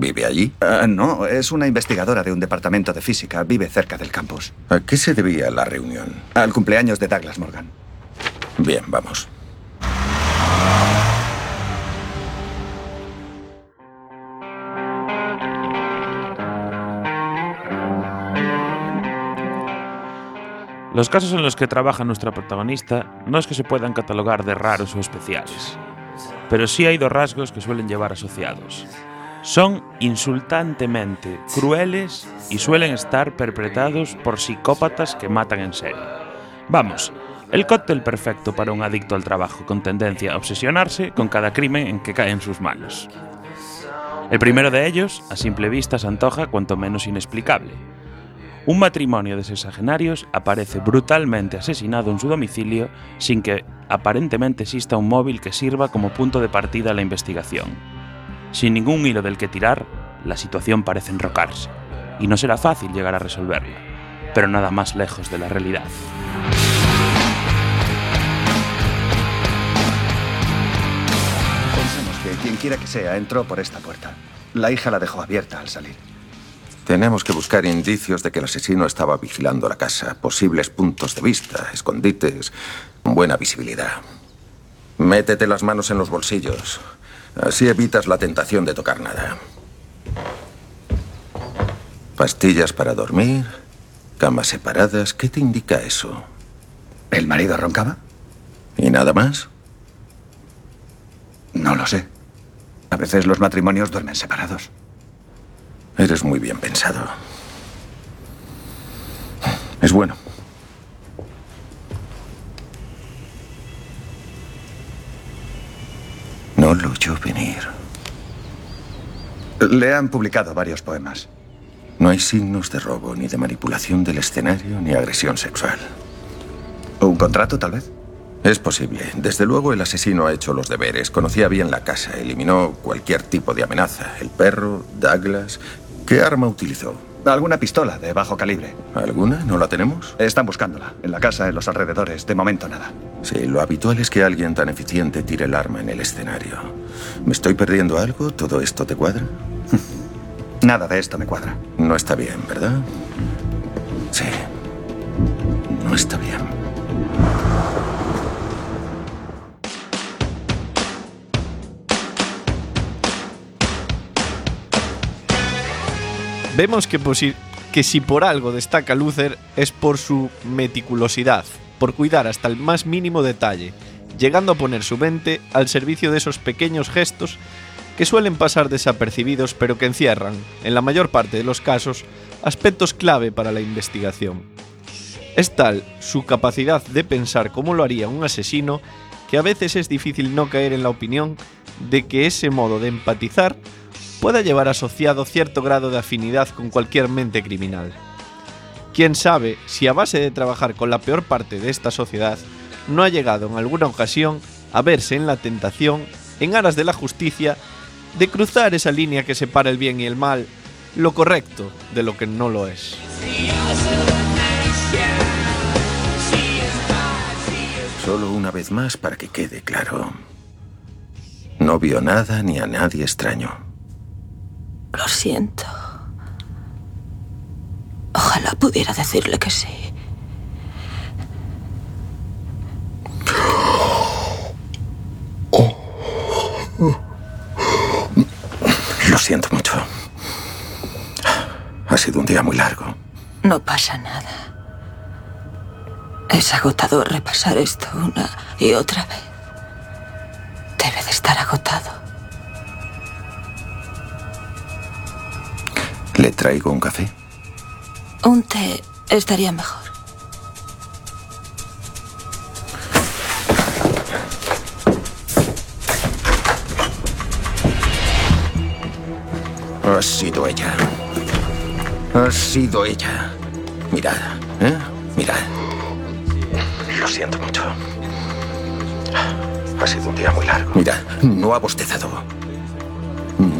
¿Vive allí? Eh, no, es una investigadora de un departamento de física. Vive cerca del campus. ¿A qué se debía la reunión? Al cumpleaños de Douglas Morgan. Bien, vamos. Los casos en los que trabaja nuestra protagonista no es que se puedan catalogar de raros o especiales, pero sí hay dos rasgos que suelen llevar asociados. Son insultantemente crueles y suelen estar perpetrados por psicópatas que matan en serie. Vamos, el cóctel perfecto para un adicto al trabajo con tendencia a obsesionarse con cada crimen en que cae en sus manos. El primero de ellos, a simple vista, se antoja cuanto menos inexplicable. Un matrimonio de sexagenarios aparece brutalmente asesinado en su domicilio sin que aparentemente exista un móvil que sirva como punto de partida a la investigación. Sin ningún hilo del que tirar, la situación parece enrocarse, y no será fácil llegar a resolverla, pero nada más lejos de la realidad. Pensemos que quien quiera que sea entró por esta puerta. La hija la dejó abierta al salir. Tenemos que buscar indicios de que el asesino estaba vigilando la casa, posibles puntos de vista, escondites, buena visibilidad. Métete las manos en los bolsillos. Así evitas la tentación de tocar nada. Pastillas para dormir, camas separadas. ¿Qué te indica eso? ¿El marido roncaba? ¿Y nada más? No lo sé. A veces los matrimonios duermen separados. Eres muy bien pensado. Es bueno. No lo oyó venir. Le han publicado varios poemas. No hay signos de robo, ni de manipulación del escenario, ni agresión sexual. ¿Un contrato, tal vez? Es posible. Desde luego el asesino ha hecho los deberes. Conocía bien la casa. Eliminó cualquier tipo de amenaza. El perro, Douglas. ¿Qué arma utilizó? Alguna pistola de bajo calibre. ¿Alguna? ¿No la tenemos? Están buscándola. En la casa, en los alrededores. De momento nada. Sí, lo habitual es que alguien tan eficiente tire el arma en el escenario. ¿Me estoy perdiendo algo? ¿Todo esto te cuadra? Nada de esto me cuadra. No está bien, ¿verdad? Sí. No está bien. Vemos que, que si por algo destaca Luther es por su meticulosidad, por cuidar hasta el más mínimo detalle, llegando a poner su mente al servicio de esos pequeños gestos que suelen pasar desapercibidos pero que encierran, en la mayor parte de los casos, aspectos clave para la investigación. Es tal su capacidad de pensar cómo lo haría un asesino que a veces es difícil no caer en la opinión de que ese modo de empatizar pueda llevar asociado cierto grado de afinidad con cualquier mente criminal. Quién sabe si a base de trabajar con la peor parte de esta sociedad no ha llegado en alguna ocasión a verse en la tentación, en aras de la justicia, de cruzar esa línea que separa el bien y el mal, lo correcto de lo que no lo es. Solo una vez más para que quede claro. No vio nada ni a nadie extraño. Lo siento. Ojalá pudiera decirle que sí. Lo siento mucho. Ha sido un día muy largo. No pasa nada. Es agotador repasar esto una y otra vez. Debe de estar agotado. Traigo un café? Un té estaría mejor. Ha sido ella. Ha sido ella. Mirad, ¿eh? Mirad. Lo siento mucho. Ha sido un día muy largo. Mirad, no ha bostezado.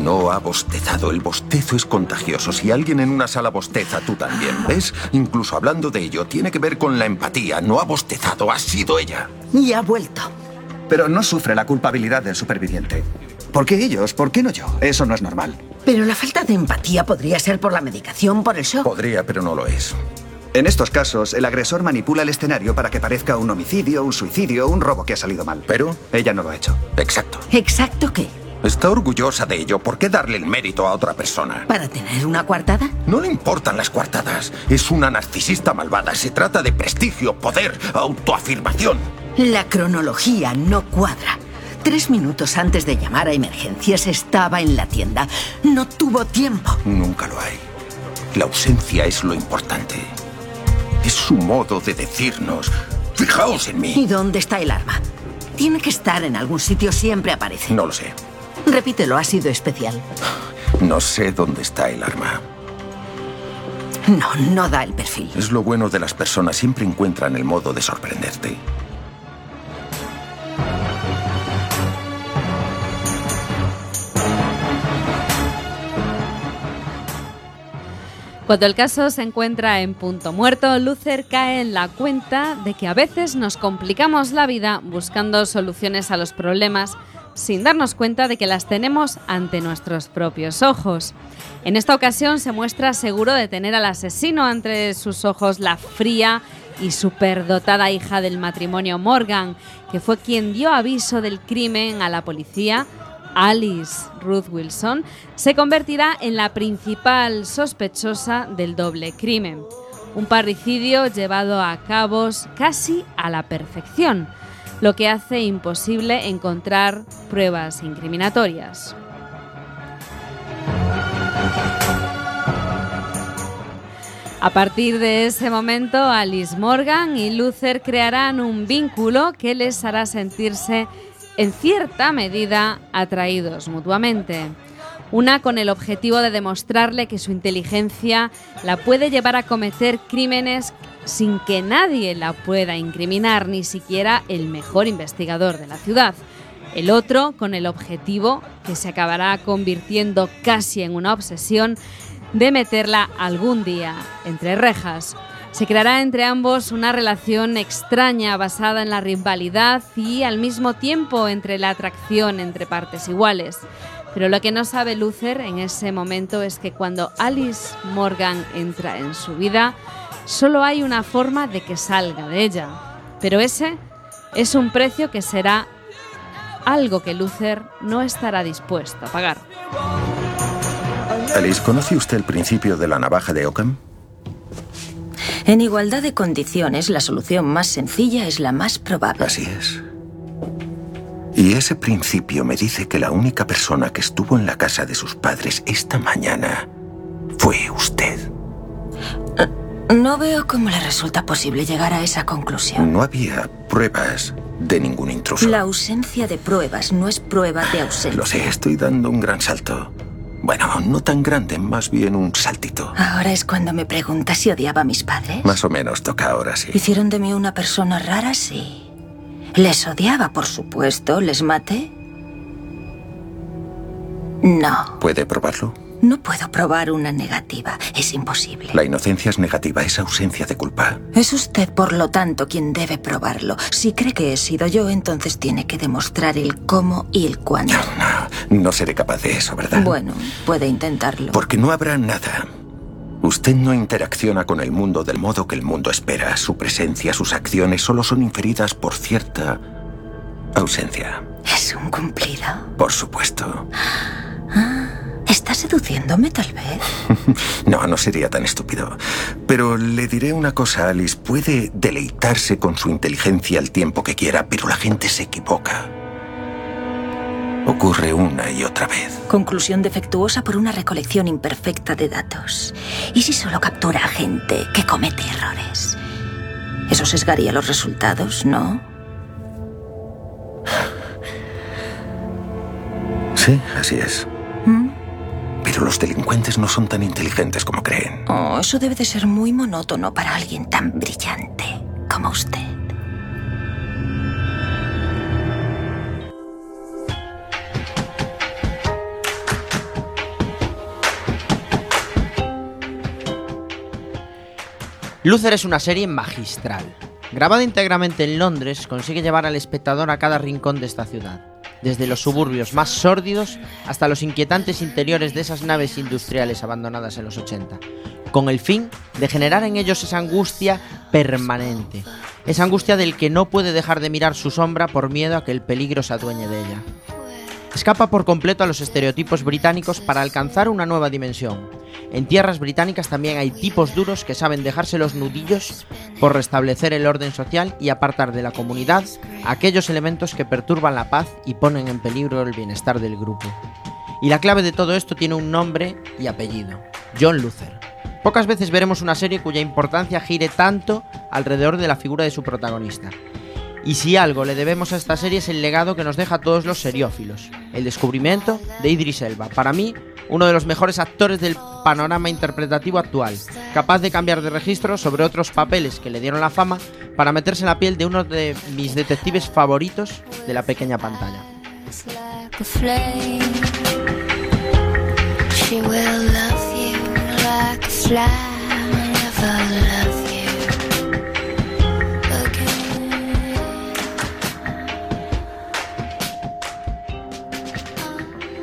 No ha bostezado. El bostezo es contagioso. Si alguien en una sala bosteza, tú también. ¿Ves? Incluso hablando de ello, tiene que ver con la empatía. No ha bostezado, ha sido ella. Y ha vuelto. Pero no sufre la culpabilidad del superviviente. ¿Por qué ellos? ¿Por qué no yo? Eso no es normal. Pero la falta de empatía podría ser por la medicación, por el shock. Podría, pero no lo es. En estos casos, el agresor manipula el escenario para que parezca un homicidio, un suicidio, un robo que ha salido mal. Pero ella no lo ha hecho. Exacto. ¿Exacto qué? Está orgullosa de ello. ¿Por qué darle el mérito a otra persona? ¿Para tener una coartada? No le importan las coartadas. Es una narcisista malvada. Se trata de prestigio, poder, autoafirmación. La cronología no cuadra. Tres minutos antes de llamar a emergencias estaba en la tienda. No tuvo tiempo. Nunca lo hay. La ausencia es lo importante. Es su modo de decirnos, fijaos en mí. ¿Y dónde está el arma? Tiene que estar en algún sitio, siempre aparece. No lo sé. Repítelo, ha sido especial. No sé dónde está el arma. No, no da el perfil. Es lo bueno de las personas, siempre encuentran el modo de sorprenderte. Cuando el caso se encuentra en punto muerto, Luther cae en la cuenta de que a veces nos complicamos la vida buscando soluciones a los problemas sin darnos cuenta de que las tenemos ante nuestros propios ojos. En esta ocasión se muestra seguro de tener al asesino ante sus ojos la fría y superdotada hija del matrimonio Morgan, que fue quien dio aviso del crimen a la policía Alice Ruth Wilson se convertirá en la principal sospechosa del doble crimen. Un parricidio llevado a cabo casi a la perfección, lo que hace imposible encontrar pruebas incriminatorias. A partir de ese momento, Alice Morgan y Luther crearán un vínculo que les hará sentirse en cierta medida atraídos mutuamente. Una con el objetivo de demostrarle que su inteligencia la puede llevar a cometer crímenes sin que nadie la pueda incriminar, ni siquiera el mejor investigador de la ciudad. El otro con el objetivo, que se acabará convirtiendo casi en una obsesión, de meterla algún día entre rejas. Se creará entre ambos una relación extraña basada en la rivalidad y al mismo tiempo entre la atracción entre partes iguales. Pero lo que no sabe Luther en ese momento es que cuando Alice Morgan entra en su vida, solo hay una forma de que salga de ella. Pero ese es un precio que será algo que Luther no estará dispuesto a pagar. Alice, ¿conoce usted el principio de la navaja de Ockham? En igualdad de condiciones, la solución más sencilla es la más probable. Así es. Y ese principio me dice que la única persona que estuvo en la casa de sus padres esta mañana fue usted. No veo cómo le resulta posible llegar a esa conclusión. No había pruebas de ningún intruso. La ausencia de pruebas no es prueba de ausencia. Lo sé, estoy dando un gran salto. Bueno, no tan grande, más bien un saltito. Ahora es cuando me preguntas si odiaba a mis padres. Más o menos toca ahora, sí. ¿Hicieron de mí una persona rara? Sí. ¿Les odiaba, por supuesto? ¿Les maté? No. ¿Puede probarlo? No puedo probar una negativa. Es imposible. La inocencia es negativa, es ausencia de culpa. Es usted, por lo tanto, quien debe probarlo. Si cree que he sido yo, entonces tiene que demostrar el cómo y el cuándo. No, no seré capaz de eso, ¿verdad? Bueno, puede intentarlo. Porque no habrá nada. Usted no interacciona con el mundo del modo que el mundo espera. Su presencia, sus acciones solo son inferidas por cierta ausencia. Es un cumplido. Por supuesto. ¿Está seduciéndome, tal vez? No, no sería tan estúpido. Pero le diré una cosa, Alice. Puede deleitarse con su inteligencia el tiempo que quiera, pero la gente se equivoca. Ocurre una y otra vez. Conclusión defectuosa por una recolección imperfecta de datos. ¿Y si solo captura a gente que comete errores? Eso sesgaría los resultados, ¿no? Sí, así es. Pero los delincuentes no son tan inteligentes como creen. Oh, eso debe de ser muy monótono para alguien tan brillante como usted. Luther es una serie magistral. Grabada íntegramente en Londres, consigue llevar al espectador a cada rincón de esta ciudad, desde los suburbios más sórdidos hasta los inquietantes interiores de esas naves industriales abandonadas en los 80, con el fin de generar en ellos esa angustia permanente, esa angustia del que no puede dejar de mirar su sombra por miedo a que el peligro se adueñe de ella. Escapa por completo a los estereotipos británicos para alcanzar una nueva dimensión. En tierras británicas también hay tipos duros que saben dejarse los nudillos por restablecer el orden social y apartar de la comunidad aquellos elementos que perturban la paz y ponen en peligro el bienestar del grupo. Y la clave de todo esto tiene un nombre y apellido, John Luther. Pocas veces veremos una serie cuya importancia gire tanto alrededor de la figura de su protagonista. Y si algo le debemos a esta serie es el legado que nos deja a todos los seriófilos, el descubrimiento de Idris Elba, para mí uno de los mejores actores del panorama interpretativo actual, capaz de cambiar de registro sobre otros papeles que le dieron la fama para meterse en la piel de uno de mis detectives favoritos de la pequeña pantalla.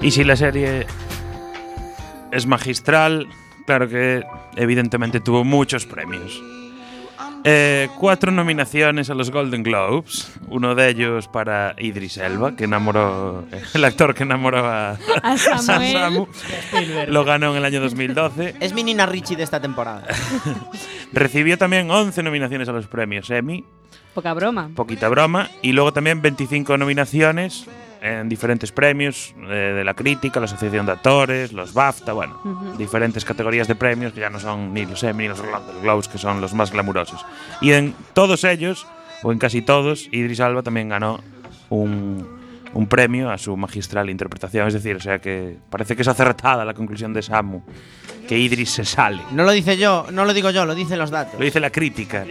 Y si la serie es magistral, claro que evidentemente tuvo muchos premios. Eh, cuatro nominaciones a los Golden Globes, uno de ellos para Idris Elba, que enamoró, el actor que enamoró a, A Samuel. Samu. Lo ganó en el año 2012. Es mi Nina Richie de esta temporada. Recibió también 11 nominaciones a los premios Emmy, Poca broma. poquita broma, y luego también 25 nominaciones en diferentes premios eh, de la crítica, la Asociación de Actores, los BAFTA, bueno, Ujú. diferentes categorías de premios que ya no son ni los Emmy ni los Golden Globes, que son los más glamurosos. Y en todos ellos, o en casi todos, Idris Alba también ganó un, un premio a su magistral interpretación. Es decir, o sea que parece que es acertada la conclusión de Samu, que Idris se sale. No lo dice yo, no lo digo yo, lo dicen los datos. Lo dice la crítica.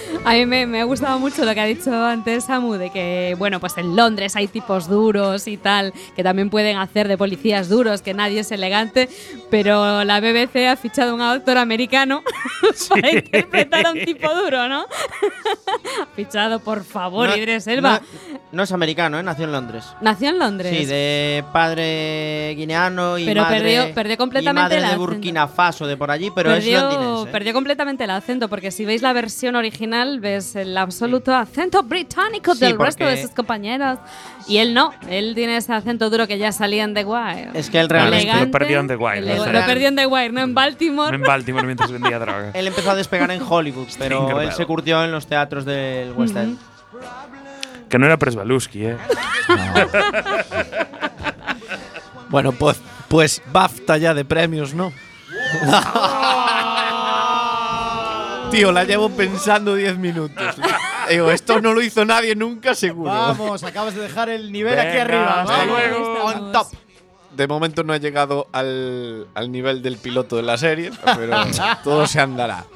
A mí me, me ha gustado mucho lo que ha dicho antes Samu, de que, bueno, pues en Londres hay tipos duros y tal, que también pueden hacer de policías duros, que nadie es elegante, pero la BBC ha fichado un actor americano para interpretar a un tipo duro, ¿no? ha fichado, por favor, No- Idris Elba. No, no es americano, ¿eh? nació en Londres. Nació en Londres. Sí, de padre guineano y Pero madre, perdió- perdió completamente y madre de. Burkina Faso, de por allí, pero perdió, es londinense. ¿eh? perdió completamente el acento, porque si veis la versión original, ves el absoluto acento británico Sí, del resto de sus compañeros. Y él no, él tiene ese acento duro que ya salía en The Wire. Es que él realmente- Lo perdió en The Wire. ¿no? Lo perdió en The Wire, no en Baltimore. En Baltimore mientras vendía droga. Él empezó a despegar en Hollywood, pero él se curtió en los teatros del West End. Que no era Presbaluski, ¿eh? Bueno, pues, pues BAFTA ya de premios, ¿no? Tío, la llevo pensando 10 minutos. Digo, esto no lo hizo nadie nunca, seguro. Vamos, acabas de dejar el nivel aquí arriba. hasta Vamos. luego. On top. De momento no ha llegado al, al nivel del piloto de la serie, pero todo se andará.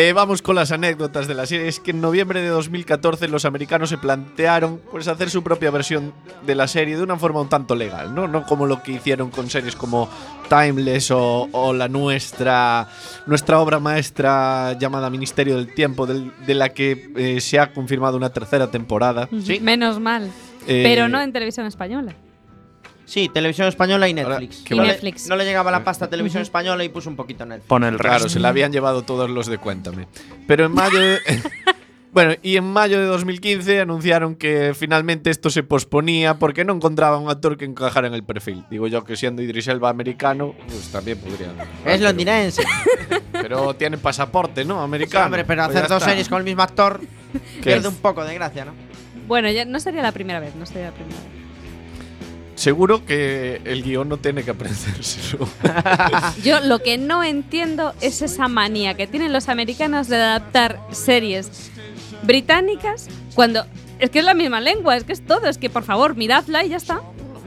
Eh, vamos con las anécdotas de la serie. Es que en noviembre de 2014 los americanos se plantearon pues, hacer su propia versión de la serie de una forma un tanto legal, ¿no? No como lo que hicieron con series como Timeless o, o la nuestra, nuestra obra maestra llamada Ministerio del Tiempo, del- de la que eh, se ha confirmado una tercera temporada. Ujú, Menos mal. Eh, Pero no en televisión española. Sí, televisión española y Netflix. qué no, bueno. le, Netflix. no le llegaba la pasta a televisión española y puso un poquito Netflix. Pone el Claro, resto. se la habían llevado todos los de Cuéntame. Pero en mayo. de- bueno, y en mayo de 2015 anunciaron que finalmente esto se posponía porque no encontraban un actor que encajara en el perfil. Digo yo que siendo Idris Elba americano, pues también podrían. Es londinense. Pero tiene pasaporte, ¿no? Sí, Americano. hombre, pero Pues hacer ya dos está. series con el mismo actor pierde un poco de gracia, ¿no? Bueno, ya no sería la primera vez, no sería la primera vez. Seguro que el guion no tiene que aprendérselo. Yo lo que no entiendo es esa manía que tienen los americanos de adaptar series británicas cuando es que es la misma lengua, es que es todo, es que por favor, miradla y ya está.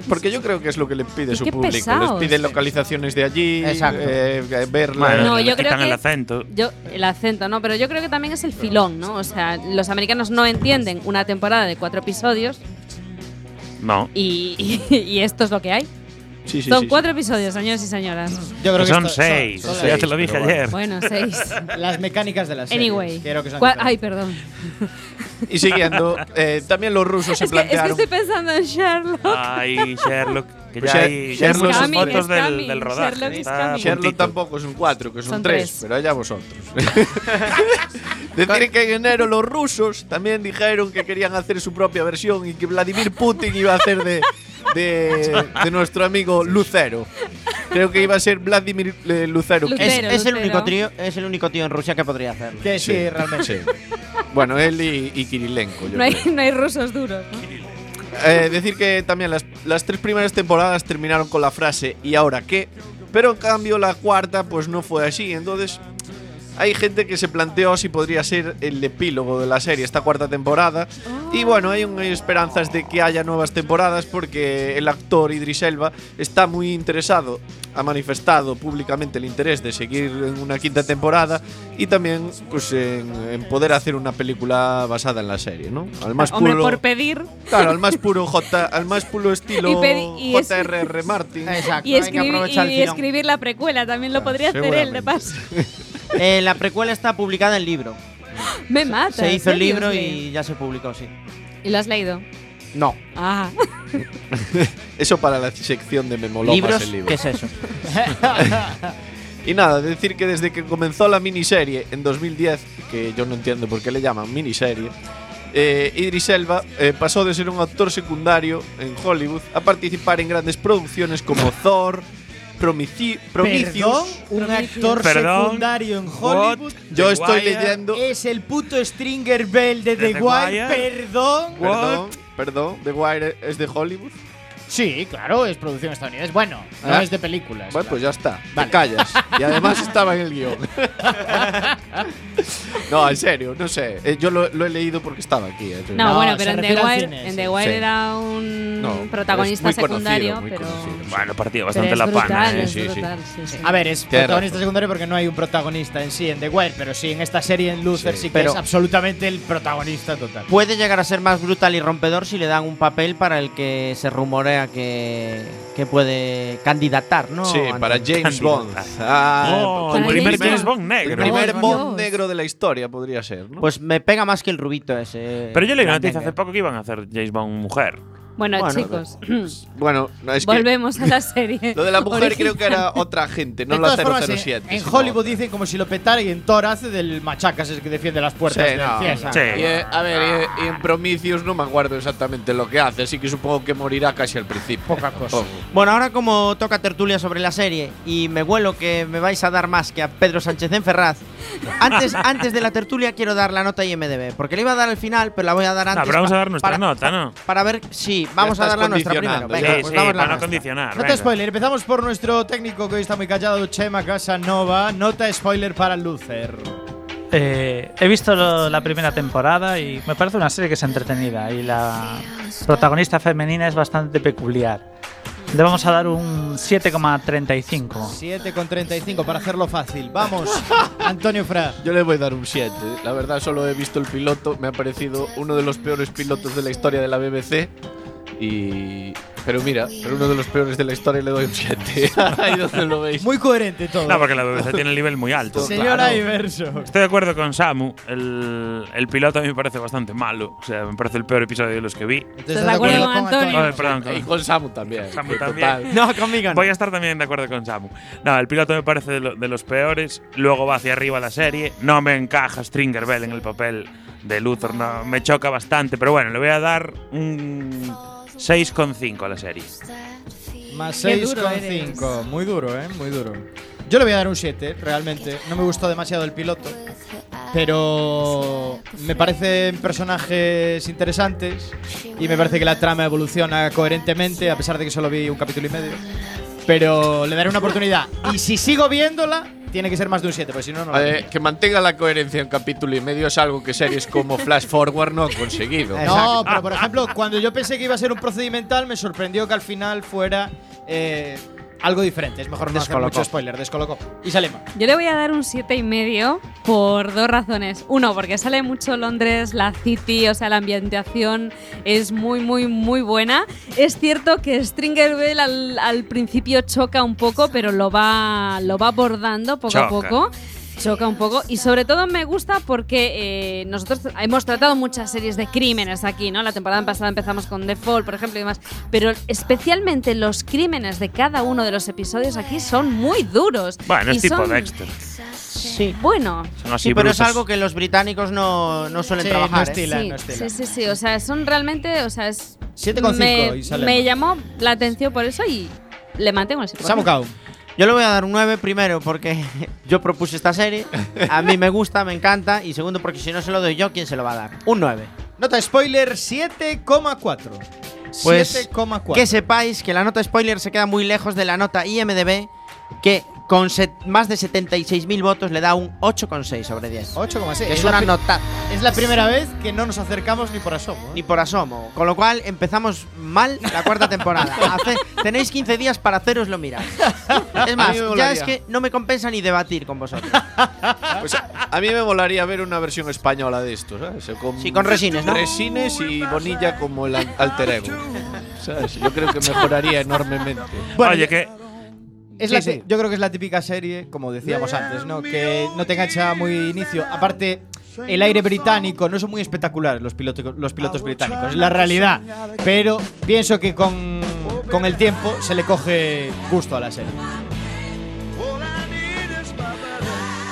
Porque yo creo que es lo que le pide Y su público. pesados. Les pide localizaciones de allí, Exacto. eh, ver la- Bueno, No, yo creo que- el acento. Yo, el acento, ¿no? Pero yo creo que también es el filón, ¿no? O sea, los americanos no entienden una temporada de cuatro episodios No. y, y- y esto es lo que hay. Sí, sí, Son sí, sí. cuatro episodios, señores y señoras. Yo creo que son esto- seis. son- ya son te lo seis, dije ayer. Bueno, seis. Las mecánicas de la serie. Anyway. Creo que son. Ay, perdón. Y siguiendo, eh, también los rusos se Es que, es que plantearon. estoy pensando en Sherlock. Ay, Sherlock. Que Pues ya hay, ya Sherlock- Coming, fotos del, del rodaje. Sherlock Sherlock tampoco son cuatro, que son, Son tres, tres. pero allá vosotros. Decir que en enero los rusos también dijeron que querían hacer su propia versión y que Vladimir Putin iba a hacer de, de, de nuestro amigo Lucero. Creo que iba a ser Vladimir eh, Lucero. Lucero. Es, es el Lucero. único tío, es el único tío en Rusia que podría hacerlo. Que sí, Sí, realmente. sí. Bueno, él y, y Kirilenko. yo No hay, no hay rusos duros. ¿no? Eh, decir que también las, las tres primeras temporadas terminaron con la frase ¿y ahora qué? Pero en cambio la cuarta pues no fue así. Entonces hay gente que se planteó si podría ser el epílogo de la serie esta cuarta temporada. Y bueno, hay un- hay esperanzas de que haya nuevas temporadas porque el actor Idris Elba está muy interesado, ha manifestado públicamente el interés de seguir en una quinta temporada y también pues en, en poder hacer una película basada en la serie, ¿no? Al más Hombre, puro por pedir Claro, al más puro J, al más puro estilo J.R.R. Martin. Exacto, y, hay que escribir, y escribir la precuela. También lo podría hacer él, de paso. Eh, la precuela está publicada en libro. Me mata. Se hizo el libro y ya se publicó, sí. ¿Y lo has leído? No. Ah. Eso para la sección de Memolomas ¿Libros? el libro. ¿Qué es eso? Y nada, decir que desde que comenzó la miniserie en 2010, que yo no entiendo por qué le llaman miniserie, eh, Idris Elba eh, pasó de ser un actor secundario en Hollywood a participar en grandes producciones como Thor, Promici- Perdón, Prometheus. un actor Perdón. secundario en Hollywood. Yo The estoy Wire. leyendo. Es el puto Stringer Bell de ¿De The, The Wire. Wire? Perdón. Perdón, perdón, The Wire es de Hollywood. Sí, claro, es producción estadounidense. Bueno, no Ah. es de películas. Bueno, pues ya está. Vale. Te callas. Y además estaba en el guion. no, en serio, no sé. Eh, yo lo, lo he leído porque estaba aquí. eh. No, No, bueno, pero en The Wire, cine, en. The Wire Sí. era un No, protagonista conocido, secundario, muy pero. conocido. Bueno, partido pero bastante la brutal, pana, ¿eh? es Sí, sí. brutal, sí, sí. A ver, es protagonista secundario porque no hay un protagonista en sí en The Wire, pero sí en esta serie en Luther sí, Sí. que Pero- es absolutamente el protagonista total. Puede llegar a ser más brutal y rompedor si le dan un papel para el que se rumorea que, que puede candidatar, ¿no? Sí, para James. Bond. Ah, Oh, el primer James Bond. Bond el negro. primer Por Bond negro de la historia podría ser, ¿no? Pues me pega más que el rubito ese. Pero yo leí una noticia hace poco que iban a hacer James Bond mujer. Bueno, Bueno, chicos, bueno, no, es que volvemos a la serie. lo de la mujer creo que era otra gente, no de la todas formas, en- 007. en, sino- Hollywood dicen como si lo petara y en Thor hace del machacas ese que defiende las puertas Sí, del no. Sí. Y, eh, a ver, y, y en Prometheus no me acuerdo exactamente lo que hace, así que supongo que morirá casi al principio. Poca cosa. Bueno, ahora como toca tertulia sobre la serie y me huelo que me vais a dar más que a Pedro Sánchez en Ferraz, antes, antes de la tertulia quiero dar la nota IMDB, porque le iba a dar al final, pero la voy a dar No, antes. pero vamos a dar nuestra para- nota, ¿no? Para ver, sí, vamos a estás dar la nuestra primero. Venga. Sí, pues sí, damos la para no nuestra. condicionar. Nota venga. spoiler, empezamos por nuestro técnico que hoy está muy callado, Chema Casanova. Nota spoiler para Luther. Eh, he visto lo- la primera temporada y me parece una serie que es entretenida y la protagonista femenina es bastante peculiar. Le vamos a dar un 7,35. 7,35 para hacerlo fácil. Vamos, Antonio Fra. Yo le voy a dar un 7. La verdad, solo he visto el piloto. Me ha parecido uno de los peores pilotos de la historia de la BBC. Y. Pero mira, pero uno de los peores de la historia y le doy un 7. Ahí donde lo veis. Muy coherente todo. No, porque la BBC tiene el nivel muy alto. Señora Claro. Iverso. Estoy de acuerdo con Samu. El, el piloto a mí me parece bastante malo. O sea, me parece el peor episodio de los que vi. ¿Estás de acuerdo con Antonio? Ay, perdón, con- Y con Samu también. Samu también. total. No, conmigo no. Voy a estar también de acuerdo con Samu. No, el piloto me parece de, lo- de los peores. Luego va hacia arriba la serie. No me encaja Stringer Bell en el papel de Luthor. No, me choca bastante. Pero bueno, le voy a dar un 6,5 a la serie. Más Qué duro 6,5. Muy duro, ¿eh? Muy duro. Yo le voy a dar un 7, realmente. No me gustó demasiado el piloto. Pero me parecen personajes interesantes y me parece que la trama evoluciona coherentemente, a pesar de que solo vi un capítulo y medio. Pero le daré una oportunidad. Y si sigo viéndola, tiene que ser más de un 7, porque si no, no. lo Eh, que mantenga la coherencia en capítulo y medio es algo que series como Flash Forward no han conseguido. No, pero por ejemplo, cuando yo pensé que iba a ser un procedimental, me sorprendió que al final fuera eh, algo diferente. Es mejor no hacer Descolocó. mucho spoiler, descolocó. Y salimos. Yo le voy a dar un siete y medio por dos razones. Uno, porque sale mucho Londres, la City, o sea, la ambientación es muy, muy, muy buena. Es cierto que Stringer Bell al, al principio choca un poco, pero lo va, lo va abordando poco a Choca. poco. Choca un poco y sobre todo me gusta porque eh, nosotros hemos tratado muchas series de crímenes aquí, ¿no? La temporada pasada empezamos con The Fall, por ejemplo, y demás. Pero especialmente los crímenes de cada uno de los episodios aquí son muy duros. Bueno, Y es tipo son- Dexter. Sí. Bueno, Son así Sí, pero es algo que los británicos no, no suelen Sí, trabajar. no ¿eh? estilan, sí, no sí, sí, sí, o sea, son realmente, o sea, es 7,5 me, y sale. me llamó la atención por eso y le mantengo el 7,5. Samu Kao. Yo le voy a dar un 9 primero porque yo propuse esta serie, a mí me gusta, me encanta, y segundo porque si no se lo doy yo, ¿quién se lo va a dar? Un 9. Nota spoiler 7,4. Pues 7,4. que sepáis que la nota spoiler se queda muy lejos de la nota IMDB, que con más de 76.000 votos le da un 8,6 sobre 10. 8,6. Que es la una nota. Es la primera vez que no nos acercamos ni por asomo. ¿eh? Ni por asomo. Con lo cual empezamos mal la cuarta temporada. Hace- tenéis 15 días para haceroslo mirar. Es más, ya es que no me compensa ni debatir con vosotros. Pues a, a mí me molaría ver una versión española de esto, ¿sabes? Con, Sí, con resines, ¿no? Resines y Bonilla como el al- alter ego. ¿Sabes? Yo creo que mejoraría enormemente. Bueno, Oye, que Es Sí, la sí. Yo creo que es la típica serie, como decíamos antes, ¿no? Que no te engancha muy inicio. Aparte, el aire británico no son muy espectaculares los pilotos, los pilotos británicos, es la realidad. Pero pienso que con, con el tiempo se le coge gusto a la serie.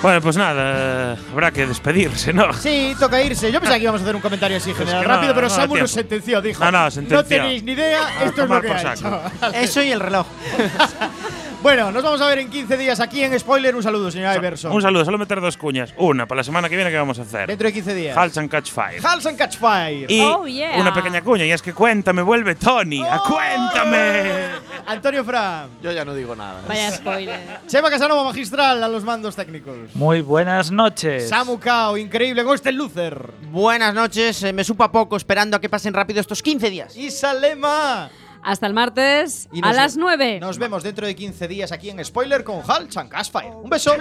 Bueno, pues nada, habrá que despedirse, ¿no? Sí, toca irse. Yo pensaba que íbamos a hacer un comentario así general que no, rápido, pero no Samu nos sentenció, dijo. No, no, sentenció. tenéis ni idea, esto es lo que ha hecho. Eso y el reloj. Bueno, nos vamos a ver en 15 días aquí en Spoiler. Un saludo, señor Iverson. Un saludo, solo meter dos cuñas. Una para la semana que viene que vamos a hacer. Dentro de 15 días. Halt and Catch Fire. Hals and Catch Fire. Y Oh, yeah. una pequeña cuña, y es que cuéntame, vuelve Tony. ¡A cuéntame! Antonio Fran. Yo ya no digo nada. Vaya spoiler. Chema Casanova, magistral a los mandos técnicos. Muy buenas noches. Samu Kao, increíble. Ghost Lucer. Buenas noches, eh, me supa poco esperando a que pasen rápido estos 15 días. Y Salema. Hasta el martes Y a las 9. Nos vemos dentro de 15 días aquí en Spoiler con Hals and Catch Fire. Un beso.